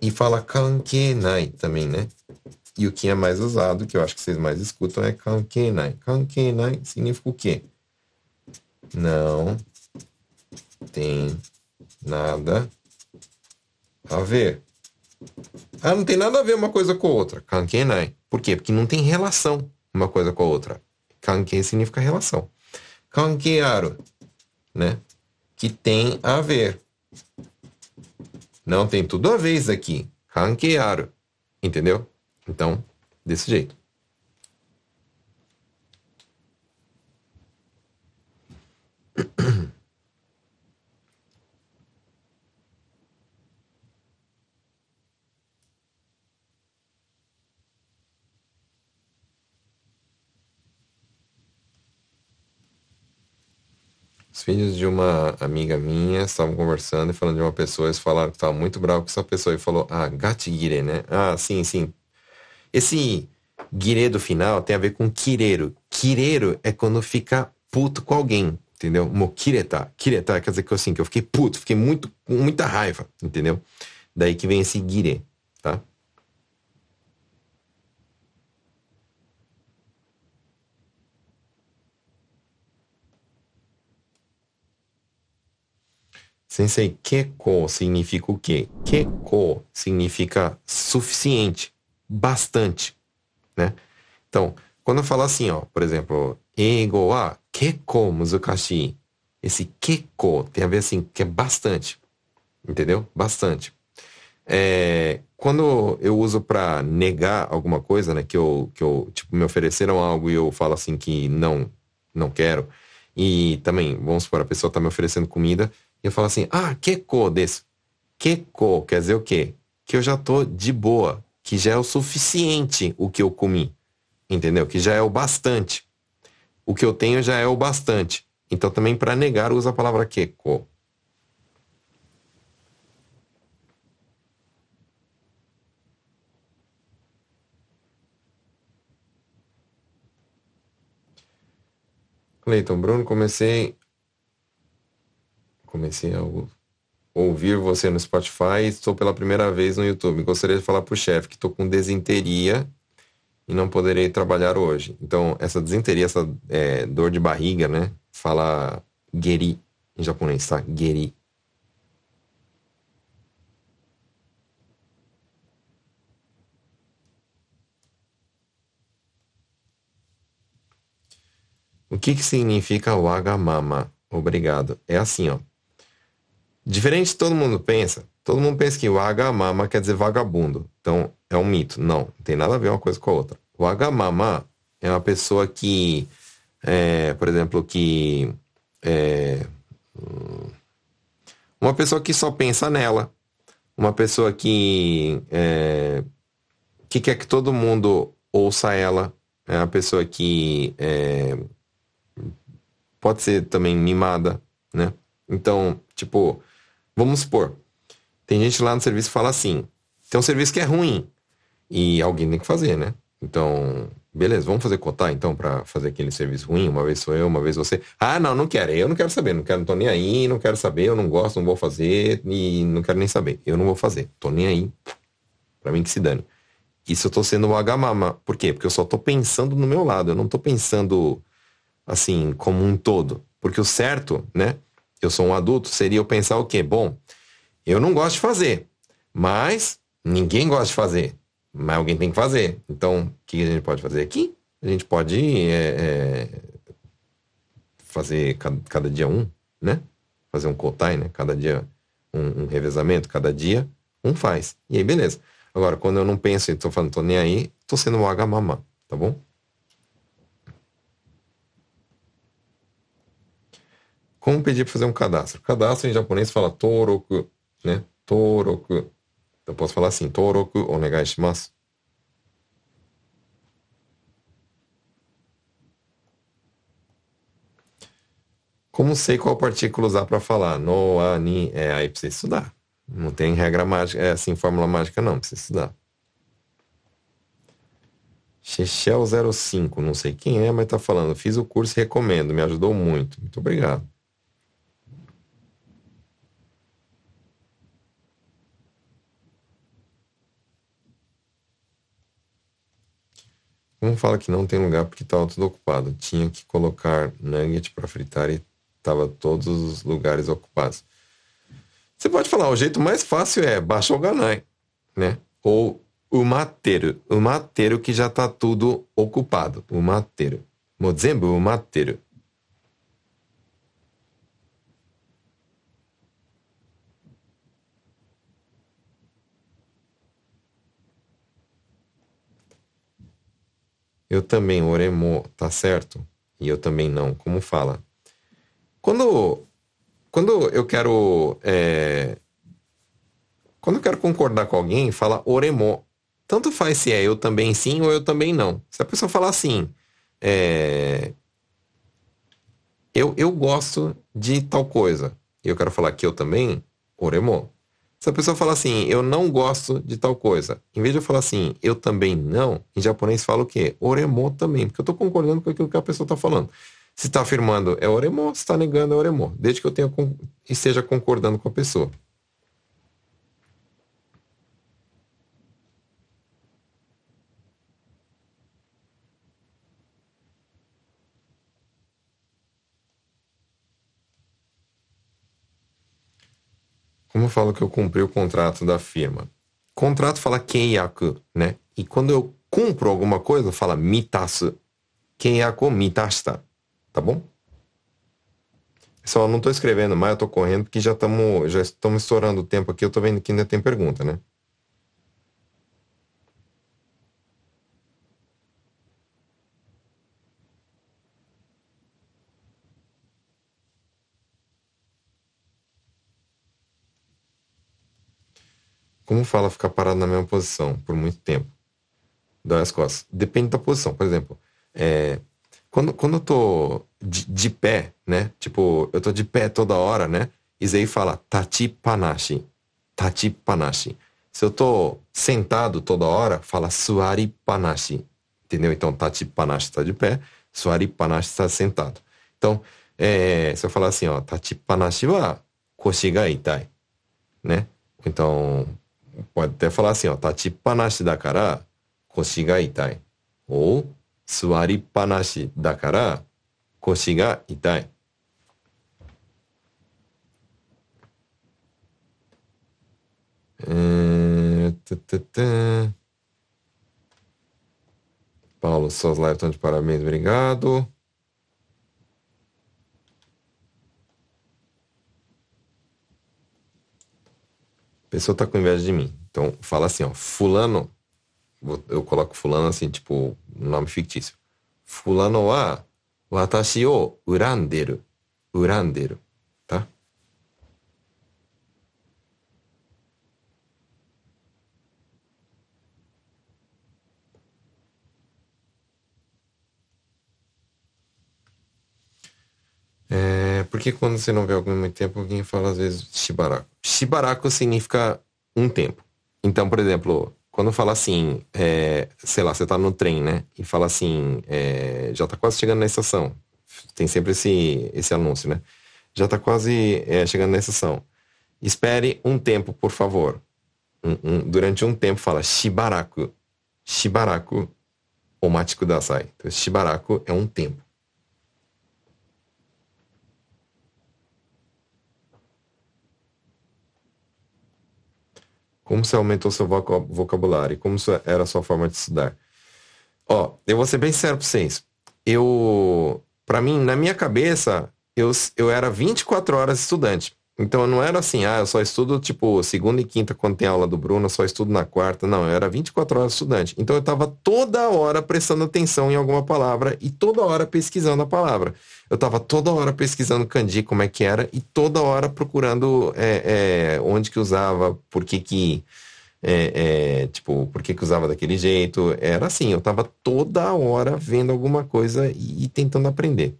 e fala kankenai também, né? E o que é mais usado, que eu acho que vocês mais escutam, é kankenai. Kankenai significa o quê? Não tem nada a ver. Ah, não tem nada a ver uma coisa com a outra. Kankenai. Por quê? Porque não tem relação uma coisa com a outra. Kanken significa relação. Kankearu, né? Que tem a ver. Não tem tudo a ver isso aqui. Kankearu. Entendeu? Então, desse jeito. Os filhos de uma amiga minha estavam conversando e falando de uma pessoa, eles falaram que estava muito bravo com essa pessoa e falou, ah, gatigire, né? Ah, sim, sim. Esse guire do final tem a ver com quireiro. Quireiro é quando fica puto com alguém, entendeu? Mokireta. Kireta quer dizer que assim, que eu fiquei puto, fiquei muito, com muita raiva, entendeu? Daí que vem esse guire, tá? Sensei, keko significa o quê? Keko significa suficiente, bastante, né? Então, quando eu falo assim, ó, por exemplo, ego wa keko muzukashi. Esse keko tem a ver assim, que é bastante, entendeu? Bastante. É, quando eu uso para negar alguma coisa, né, que eu, que eu, tipo, me ofereceram algo e eu falo assim que não, não quero, e também, vamos supor, a pessoa tá me oferecendo comida, e eu falo assim, ah, keko desse. Keko quer dizer o quê? Que eu já tô de boa, que já é o suficiente o que eu comi. Entendeu? Que já é o bastante. O que eu tenho já é o bastante. Então também para negar usa a palavra keko. Cleiton, Bruno, comecei comecei a ouvir você no Spotify estou pela primeira vez no YouTube. Gostaria de falar para o chefe que estou com desinteria e não poderei trabalhar hoje. Então, essa desinteria, essa é, dor de barriga, né? Fala geri em japonês, tá? Geri. O que, que significa wagamama? Obrigado. É assim, ó. Diferente de todo mundo pensa, todo mundo pensa que o agamama quer dizer vagabundo. Então, é um mito. Não, não tem nada a ver uma coisa com a outra. O agamama é uma pessoa que, é, por exemplo, que. É, uma pessoa que só pensa nela. Uma pessoa que, é, que quer que todo mundo ouça ela. É uma pessoa que é, pode ser também mimada, né? Então, tipo, Vamos supor, tem gente lá no serviço que fala assim: tem um serviço que é ruim e alguém tem que fazer, né? Então, beleza, vamos fazer cotar então para fazer aquele serviço ruim. Uma vez sou eu, uma vez você. Ah, não, não quero. Eu não quero saber, não quero, não tô nem aí, não quero saber, eu não gosto, não vou fazer e não quero nem saber. Eu não vou fazer, tô nem aí. Para mim que se dane. Isso eu tô sendo o agamama. Por quê? Porque eu só tô pensando no meu lado, eu não tô pensando assim como um todo. Porque o certo, né? eu sou um adulto, seria eu pensar o quê? Bom, eu não gosto de fazer, mas ninguém gosta de fazer, mas alguém tem que fazer. Então, o que a gente pode fazer aqui? A gente pode é, é, fazer cada, cada, dia um, né? Fazer um kotai, né? Cada dia um, um, revezamento, cada dia um faz. E aí, beleza. Agora, quando eu não penso e tô falando, tô nem aí, tô sendo o agamama, tá bom? Como pedir para fazer um cadastro? Cadastro em japonês fala toroku, né? Toroku. Eu posso falar assim, toroku onegai shimasu. Como sei qual partícula usar para falar? No, a, ni, é, aí precisa estudar. Não tem regra mágica, é assim, fórmula mágica não, precisa estudar. Chechel 05, não sei quem é, mas tá falando. Fiz o curso e recomendo, me ajudou muito. Muito obrigado. Como fala que não tem lugar porque estava tudo ocupado? Tinha que colocar nugget para fritar e tava todos os lugares ocupados. Você pode falar, o jeito mais fácil é baixar o ganai, né? Ou o mateiro, o mateiro que já está tudo ocupado, o mateiro. Mozembu o mateiro. Eu também, oremo, tá certo? E eu também não. Como fala? Quando, quando eu quero. É, quando eu quero concordar com alguém, fala oremo. Tanto faz se é eu também sim ou eu também não. Se a pessoa falar assim, é, eu, eu gosto de tal coisa, e eu quero falar que eu também, oremo. Se a pessoa fala assim, eu não gosto de tal coisa, em vez de eu falar assim, eu também não, em japonês fala o quê? Oremo também, porque eu estou concordando com aquilo que a pessoa está falando. Se está afirmando é oremo, se está negando é oremo, desde que eu tenha, esteja concordando com a pessoa. Como eu falo que eu cumpri o contrato da firma? Contrato fala keiyaku, né? E quando eu cumpro alguma coisa, fala mitasu. Keiyaku mitashita. Tá bom? Só não estou escrevendo mais, eu estou correndo porque já estamos já estamos estourando o tempo aqui. Eu estou vendo que ainda tem pergunta, né? Como fala ficar parado na mesma posição por muito tempo? Dói as costas. Depende da posição. Por exemplo, é, quando, quando eu tô de, de, pé, né? Tipo, eu tô de pé toda hora, né? Isei fala tati panashi. Tati panashi. Se eu tô sentado toda hora, fala suari panashi. Entendeu? Então, tati panashi está de pé, suari panashi está sentado. Então, é, se eu falar assim, ó, tati panashi wa koshi ga itai, né? Então, pode até falar assim, ó, tati panashi da kara koshi ga itai. Ou suari panashi da kara koshi ga itai. É... Paulo, suas lives estão de parabéns, obrigado. Pessoa tá com inveja de mim. Então, fala assim, ó, fulano, eu coloco fulano assim, tipo, nome fictício. Fulano wa watashi o uranderu. Uranderu, tá? É, porque quando você não vê alguém muito tempo, alguém fala às vezes shibaraku. Shibaraku significa um tempo. Então, por exemplo, quando fala assim, é, sei lá, você tá no trem, né? E fala assim, é, já tá quase chegando na estação. Tem sempre esse, esse anúncio, né? Já tá quase é, chegando na estação. Espere um tempo, por favor. Um, um, durante um tempo fala shibaraku. Shibaraku omachi kudasai. Então, shibaraku é um tempo. Como você aumentou seu vocabulário? Como era a sua forma de estudar? Ó, eu vou ser bem sincero pra vocês. Eu, para mim, na minha cabeça, eu, eu era 24 horas estudante. Então não era assim, ah, eu só estudo tipo segunda e quinta quando tem aula do Bruno, eu só estudo na quarta. Não, eu era 24 horas estudante. Então eu estava toda hora prestando atenção em alguma palavra e toda hora pesquisando a palavra. Eu estava toda hora pesquisando kanji, como é que era, e toda hora procurando é, é, onde que usava, por que que, é, é tipo, por que que usava daquele jeito. Era assim, eu estava toda hora vendo alguma coisa e, e tentando aprender.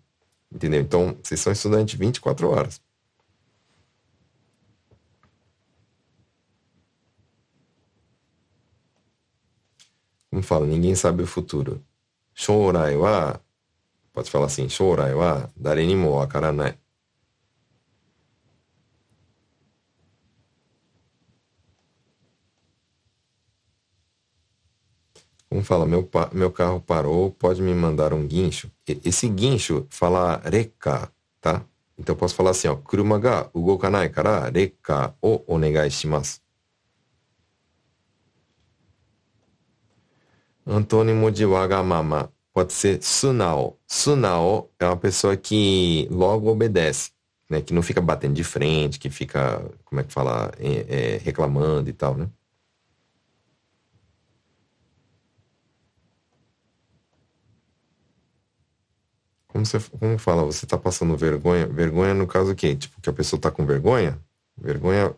Entendeu? Então, vocês são estudantes 24 horas. Como fala, ninguém sabe o futuro. Shourai wa, pode falar assim, shourai wa dare ni mo wakaranai. Como fala, meu, meu carro parou, pode me mandar um guincho? Esse guincho fala reka, tá? Então eu posso falar assim, ó, kuruma ga ugokanai kara reka o onegai shimasu. Antônimo de wagamama pode ser sunao. Sunao é uma pessoa que logo obedece, né? Que não fica batendo de frente, que fica, como é que fala, é, é, reclamando e tal, né? Como você como fala, você tá passando vergonha? Vergonha no caso o quê? Tipo, que a pessoa tá com vergonha? Vergonha.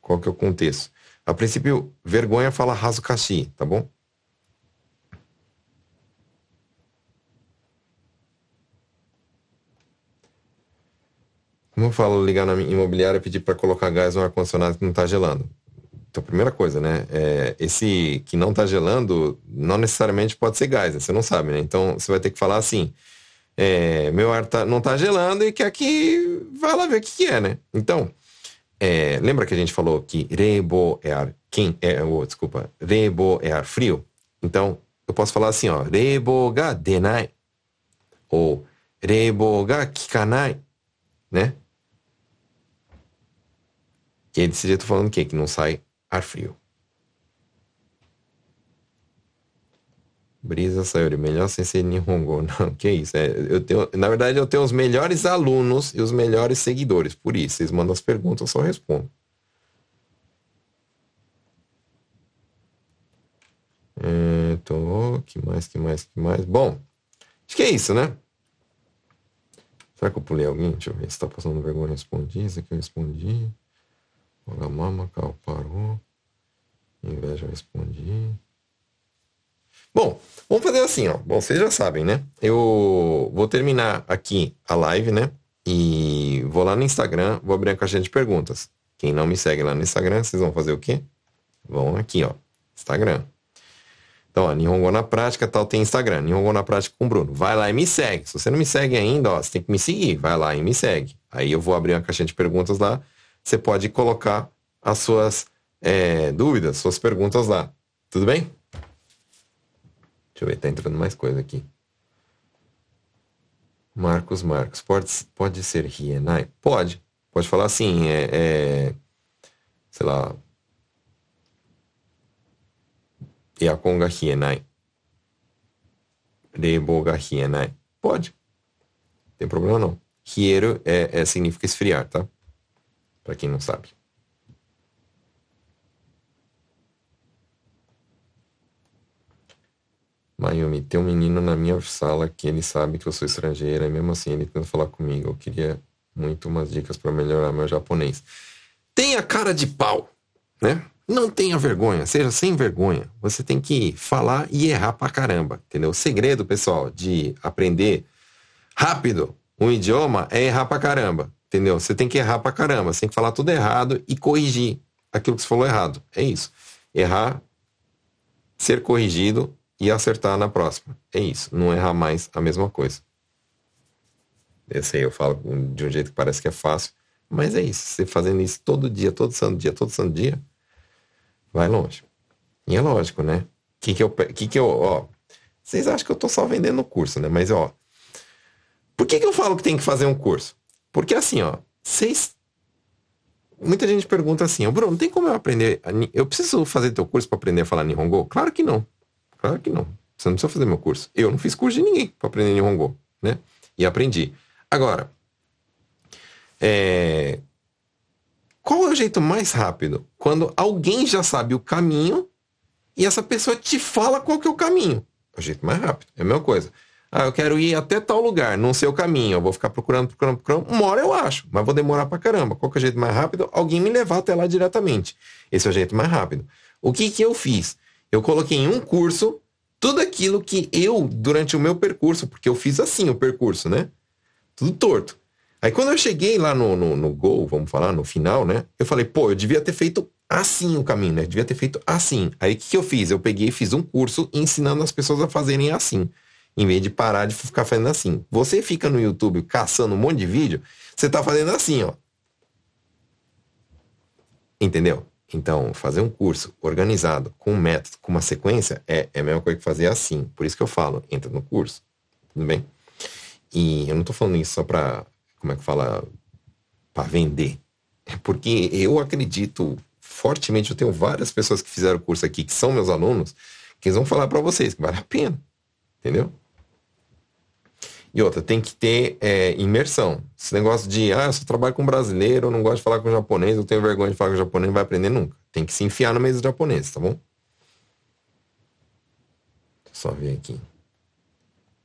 Qual que é o contexto? A princípio, vergonha fala raso tá bom? Como eu falo, ligar na imobiliária e pedir para colocar gás no ar-condicionado que não está gelando? Então, primeira coisa, né? É, esse que não está gelando, não necessariamente pode ser gás, né? Você não sabe, né? Então, você vai ter que falar assim: é, meu ar tá, não está gelando e quer que. Vai lá ver o que, que é, né? Então, é, lembra que a gente falou que rebo é ar quente, é, oh, desculpa, rebo é ar frio? Então, eu posso falar assim, ó, rebo ga denai, ou rebo ga kikanai, né? E aí desse jeito falando o quê? Que não sai ar frio. Brisa Sayori, melhor sem ser Nihongo. Não, que isso. É, eu tenho, na verdade, eu tenho os melhores alunos e os melhores seguidores. Por isso, vocês mandam as perguntas, eu só respondo. Tô, que mais, que mais, que mais? Bom, acho que é isso, né? Será que eu pulei alguém? Deixa eu ver se tá passando vergonha. Respondi, isso aqui eu respondi. Wagamama, Cal parou. Inveja, respondi. Bom, vamos fazer assim, ó. Bom, vocês já sabem, né? Eu vou terminar aqui a live, né? E vou lá no Instagram, vou abrir a caixinha de perguntas. Quem não me segue lá no Instagram, vocês vão fazer o quê? Vão aqui, ó. Instagram. Então, ó, Nihongo na prática, tal, tem Instagram. Nihongo na prática com o Bruno. Vai lá e me segue. Se você não me segue ainda, ó, você tem que me seguir. Vai lá e me segue. Aí eu vou abrir uma caixinha de perguntas lá você pode colocar as suas é, dúvidas, suas perguntas lá. Tudo bem? Deixa eu ver, tá entrando mais coisa aqui. Marcos Marcos, pode, pode ser Rienai? Pode. Pode falar assim, é, é sei lá, Iakonga Rienai. Reboga Rienai. Pode. Não tem problema não. Hieru é, é, significa esfriar, tá? Para quem não sabe. Mayumi, tem um menino na minha sala que ele sabe que eu sou estrangeira e mesmo assim ele tenta falar comigo. Eu queria muito umas dicas para melhorar meu japonês. Tenha cara de pau, né? Não tenha vergonha, seja sem vergonha. Você tem que falar e errar pra caramba, entendeu? O segredo, pessoal, de aprender rápido um idioma é errar pra caramba. Entendeu? Você tem que errar pra caramba. Você tem que falar tudo errado e corrigir aquilo que você falou errado. É isso. Errar, ser corrigido e acertar na próxima. É isso. Não errar mais a mesma coisa. Esse aí eu falo de um jeito que parece que é fácil. Mas é isso. Você fazendo isso todo dia, todo santo dia, todo santo dia, vai longe. E é lógico, né? Que que eu, que que eu, ó, vocês acham que eu tô só vendendo o curso, né? Mas, ó, por que que eu falo que tem que fazer um curso? Porque assim, ó, vocês. Muita gente pergunta assim, Bruno, tem como eu aprender. Eu preciso fazer teu curso para aprender a falar Nihongo? Claro que não. Claro que não. Você não precisa fazer meu curso. Eu não fiz curso de ninguém para aprender Nihongo, né? E aprendi. Agora, é... qual é o jeito mais rápido? Quando alguém já sabe o caminho e essa pessoa te fala qual que é o caminho. É o jeito mais rápido. É a mesma coisa. Ah, eu quero ir até tal lugar, não sei o caminho. Eu vou ficar procurando, procurando, procurando. Uma hora eu acho, mas vou demorar pra caramba. Qual que é o jeito mais rápido? Alguém me levar até lá diretamente. Esse é o jeito mais rápido. O que que eu fiz? Eu coloquei em um curso tudo aquilo que eu, durante o meu percurso, porque eu fiz assim o percurso, né? Tudo torto. Aí quando eu cheguei lá no, no, no gol, vamos falar, no final, né? Eu falei, pô, eu devia ter feito assim o caminho, né? Eu devia ter feito assim. Aí o que, que eu fiz? Eu peguei e fiz um curso ensinando as pessoas a fazerem assim em vez de parar de ficar fazendo assim. Você fica no YouTube caçando um monte de vídeo, você tá fazendo assim, ó. Entendeu? Então, fazer um curso organizado, com um método, com uma sequência, é, é a mesma coisa que fazer assim. Por isso que eu falo, entra no curso. Tudo bem? E eu não tô falando isso só para, como é que fala, para vender. É porque eu acredito fortemente, eu tenho várias pessoas que fizeram curso aqui, que são meus alunos, que eles vão falar para vocês que vale a pena. Entendeu? E outra, tem que ter é, imersão. Esse negócio de, ah, eu só trabalho com brasileiro, eu não gosto de falar com japonês, eu tenho vergonha de falar com japonês, não vai aprender nunca. Tem que se enfiar no meio dos japoneses, tá bom? Só ver aqui.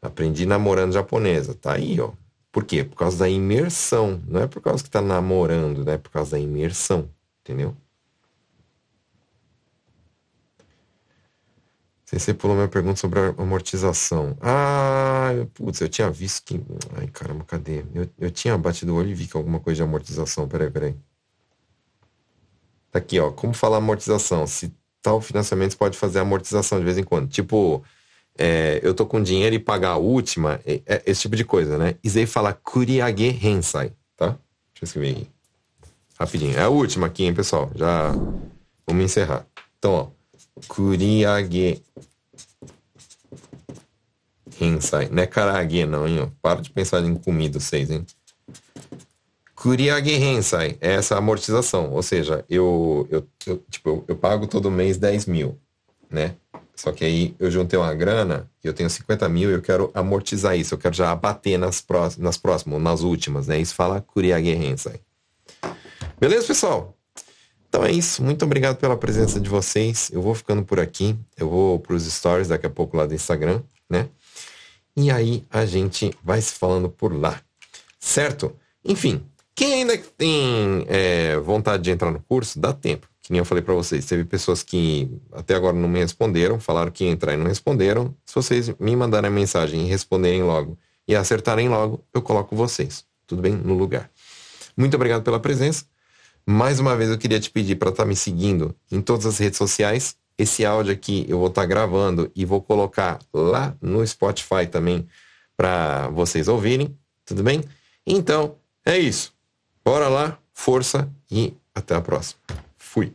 Aprendi namorando japonesa. Tá aí, ó. Por quê? Por causa da imersão. Não é por causa que tá namorando, né? É por causa da imersão. Entendeu? Você pulou minha pergunta sobre a amortização. Ah, putz, eu tinha visto que. Ai, caramba, cadê? Eu, eu tinha batido o olho e vi que alguma coisa de amortização. Peraí, peraí. Tá aqui, ó. Como falar amortização? Se tal financiamento pode fazer amortização de vez em quando. Tipo, é, eu tô com dinheiro e pagar a última, é, é esse tipo de coisa, né? Isei fala kuriage hensai, tá? Deixa eu escrever aqui. Rapidinho. É a última aqui, hein, pessoal? Já vamos encerrar. Então, ó. Kuriage Hensai. Não é karaage não, hein? Para de pensar em comida vocês, hein? Kuriage Hensai é essa amortização. Ou seja, eu, eu, eu, tipo, eu, eu pago todo mês 10 mil, né? Só que aí eu juntei uma grana e eu tenho 50 mil e eu quero amortizar isso. Eu quero já abater nas, próximas, nas próximas, nas últimas, né? Isso fala Kuriage Hensai. Beleza, pessoal? Então é isso. Muito obrigado pela presença de vocês. Eu vou ficando por aqui. Eu vou para os stories daqui a pouco lá do Instagram, né? E aí a gente vai se falando por lá. Certo? Enfim, quem ainda tem é, vontade de entrar no curso, dá tempo. Que nem eu falei para vocês. Teve pessoas que até agora não me responderam, falaram que ia entrar e não responderam. Se vocês me mandarem a mensagem e responderem logo e acertarem logo, eu coloco vocês. Tudo bem? No lugar. Muito obrigado pela presença. Mais uma vez eu queria te pedir para estar tá me seguindo em todas as redes sociais. Esse áudio aqui eu vou estar tá gravando e vou colocar lá no Spotify também para vocês ouvirem, tudo bem? Então, é isso. Bora lá, força e até a próxima. Fui.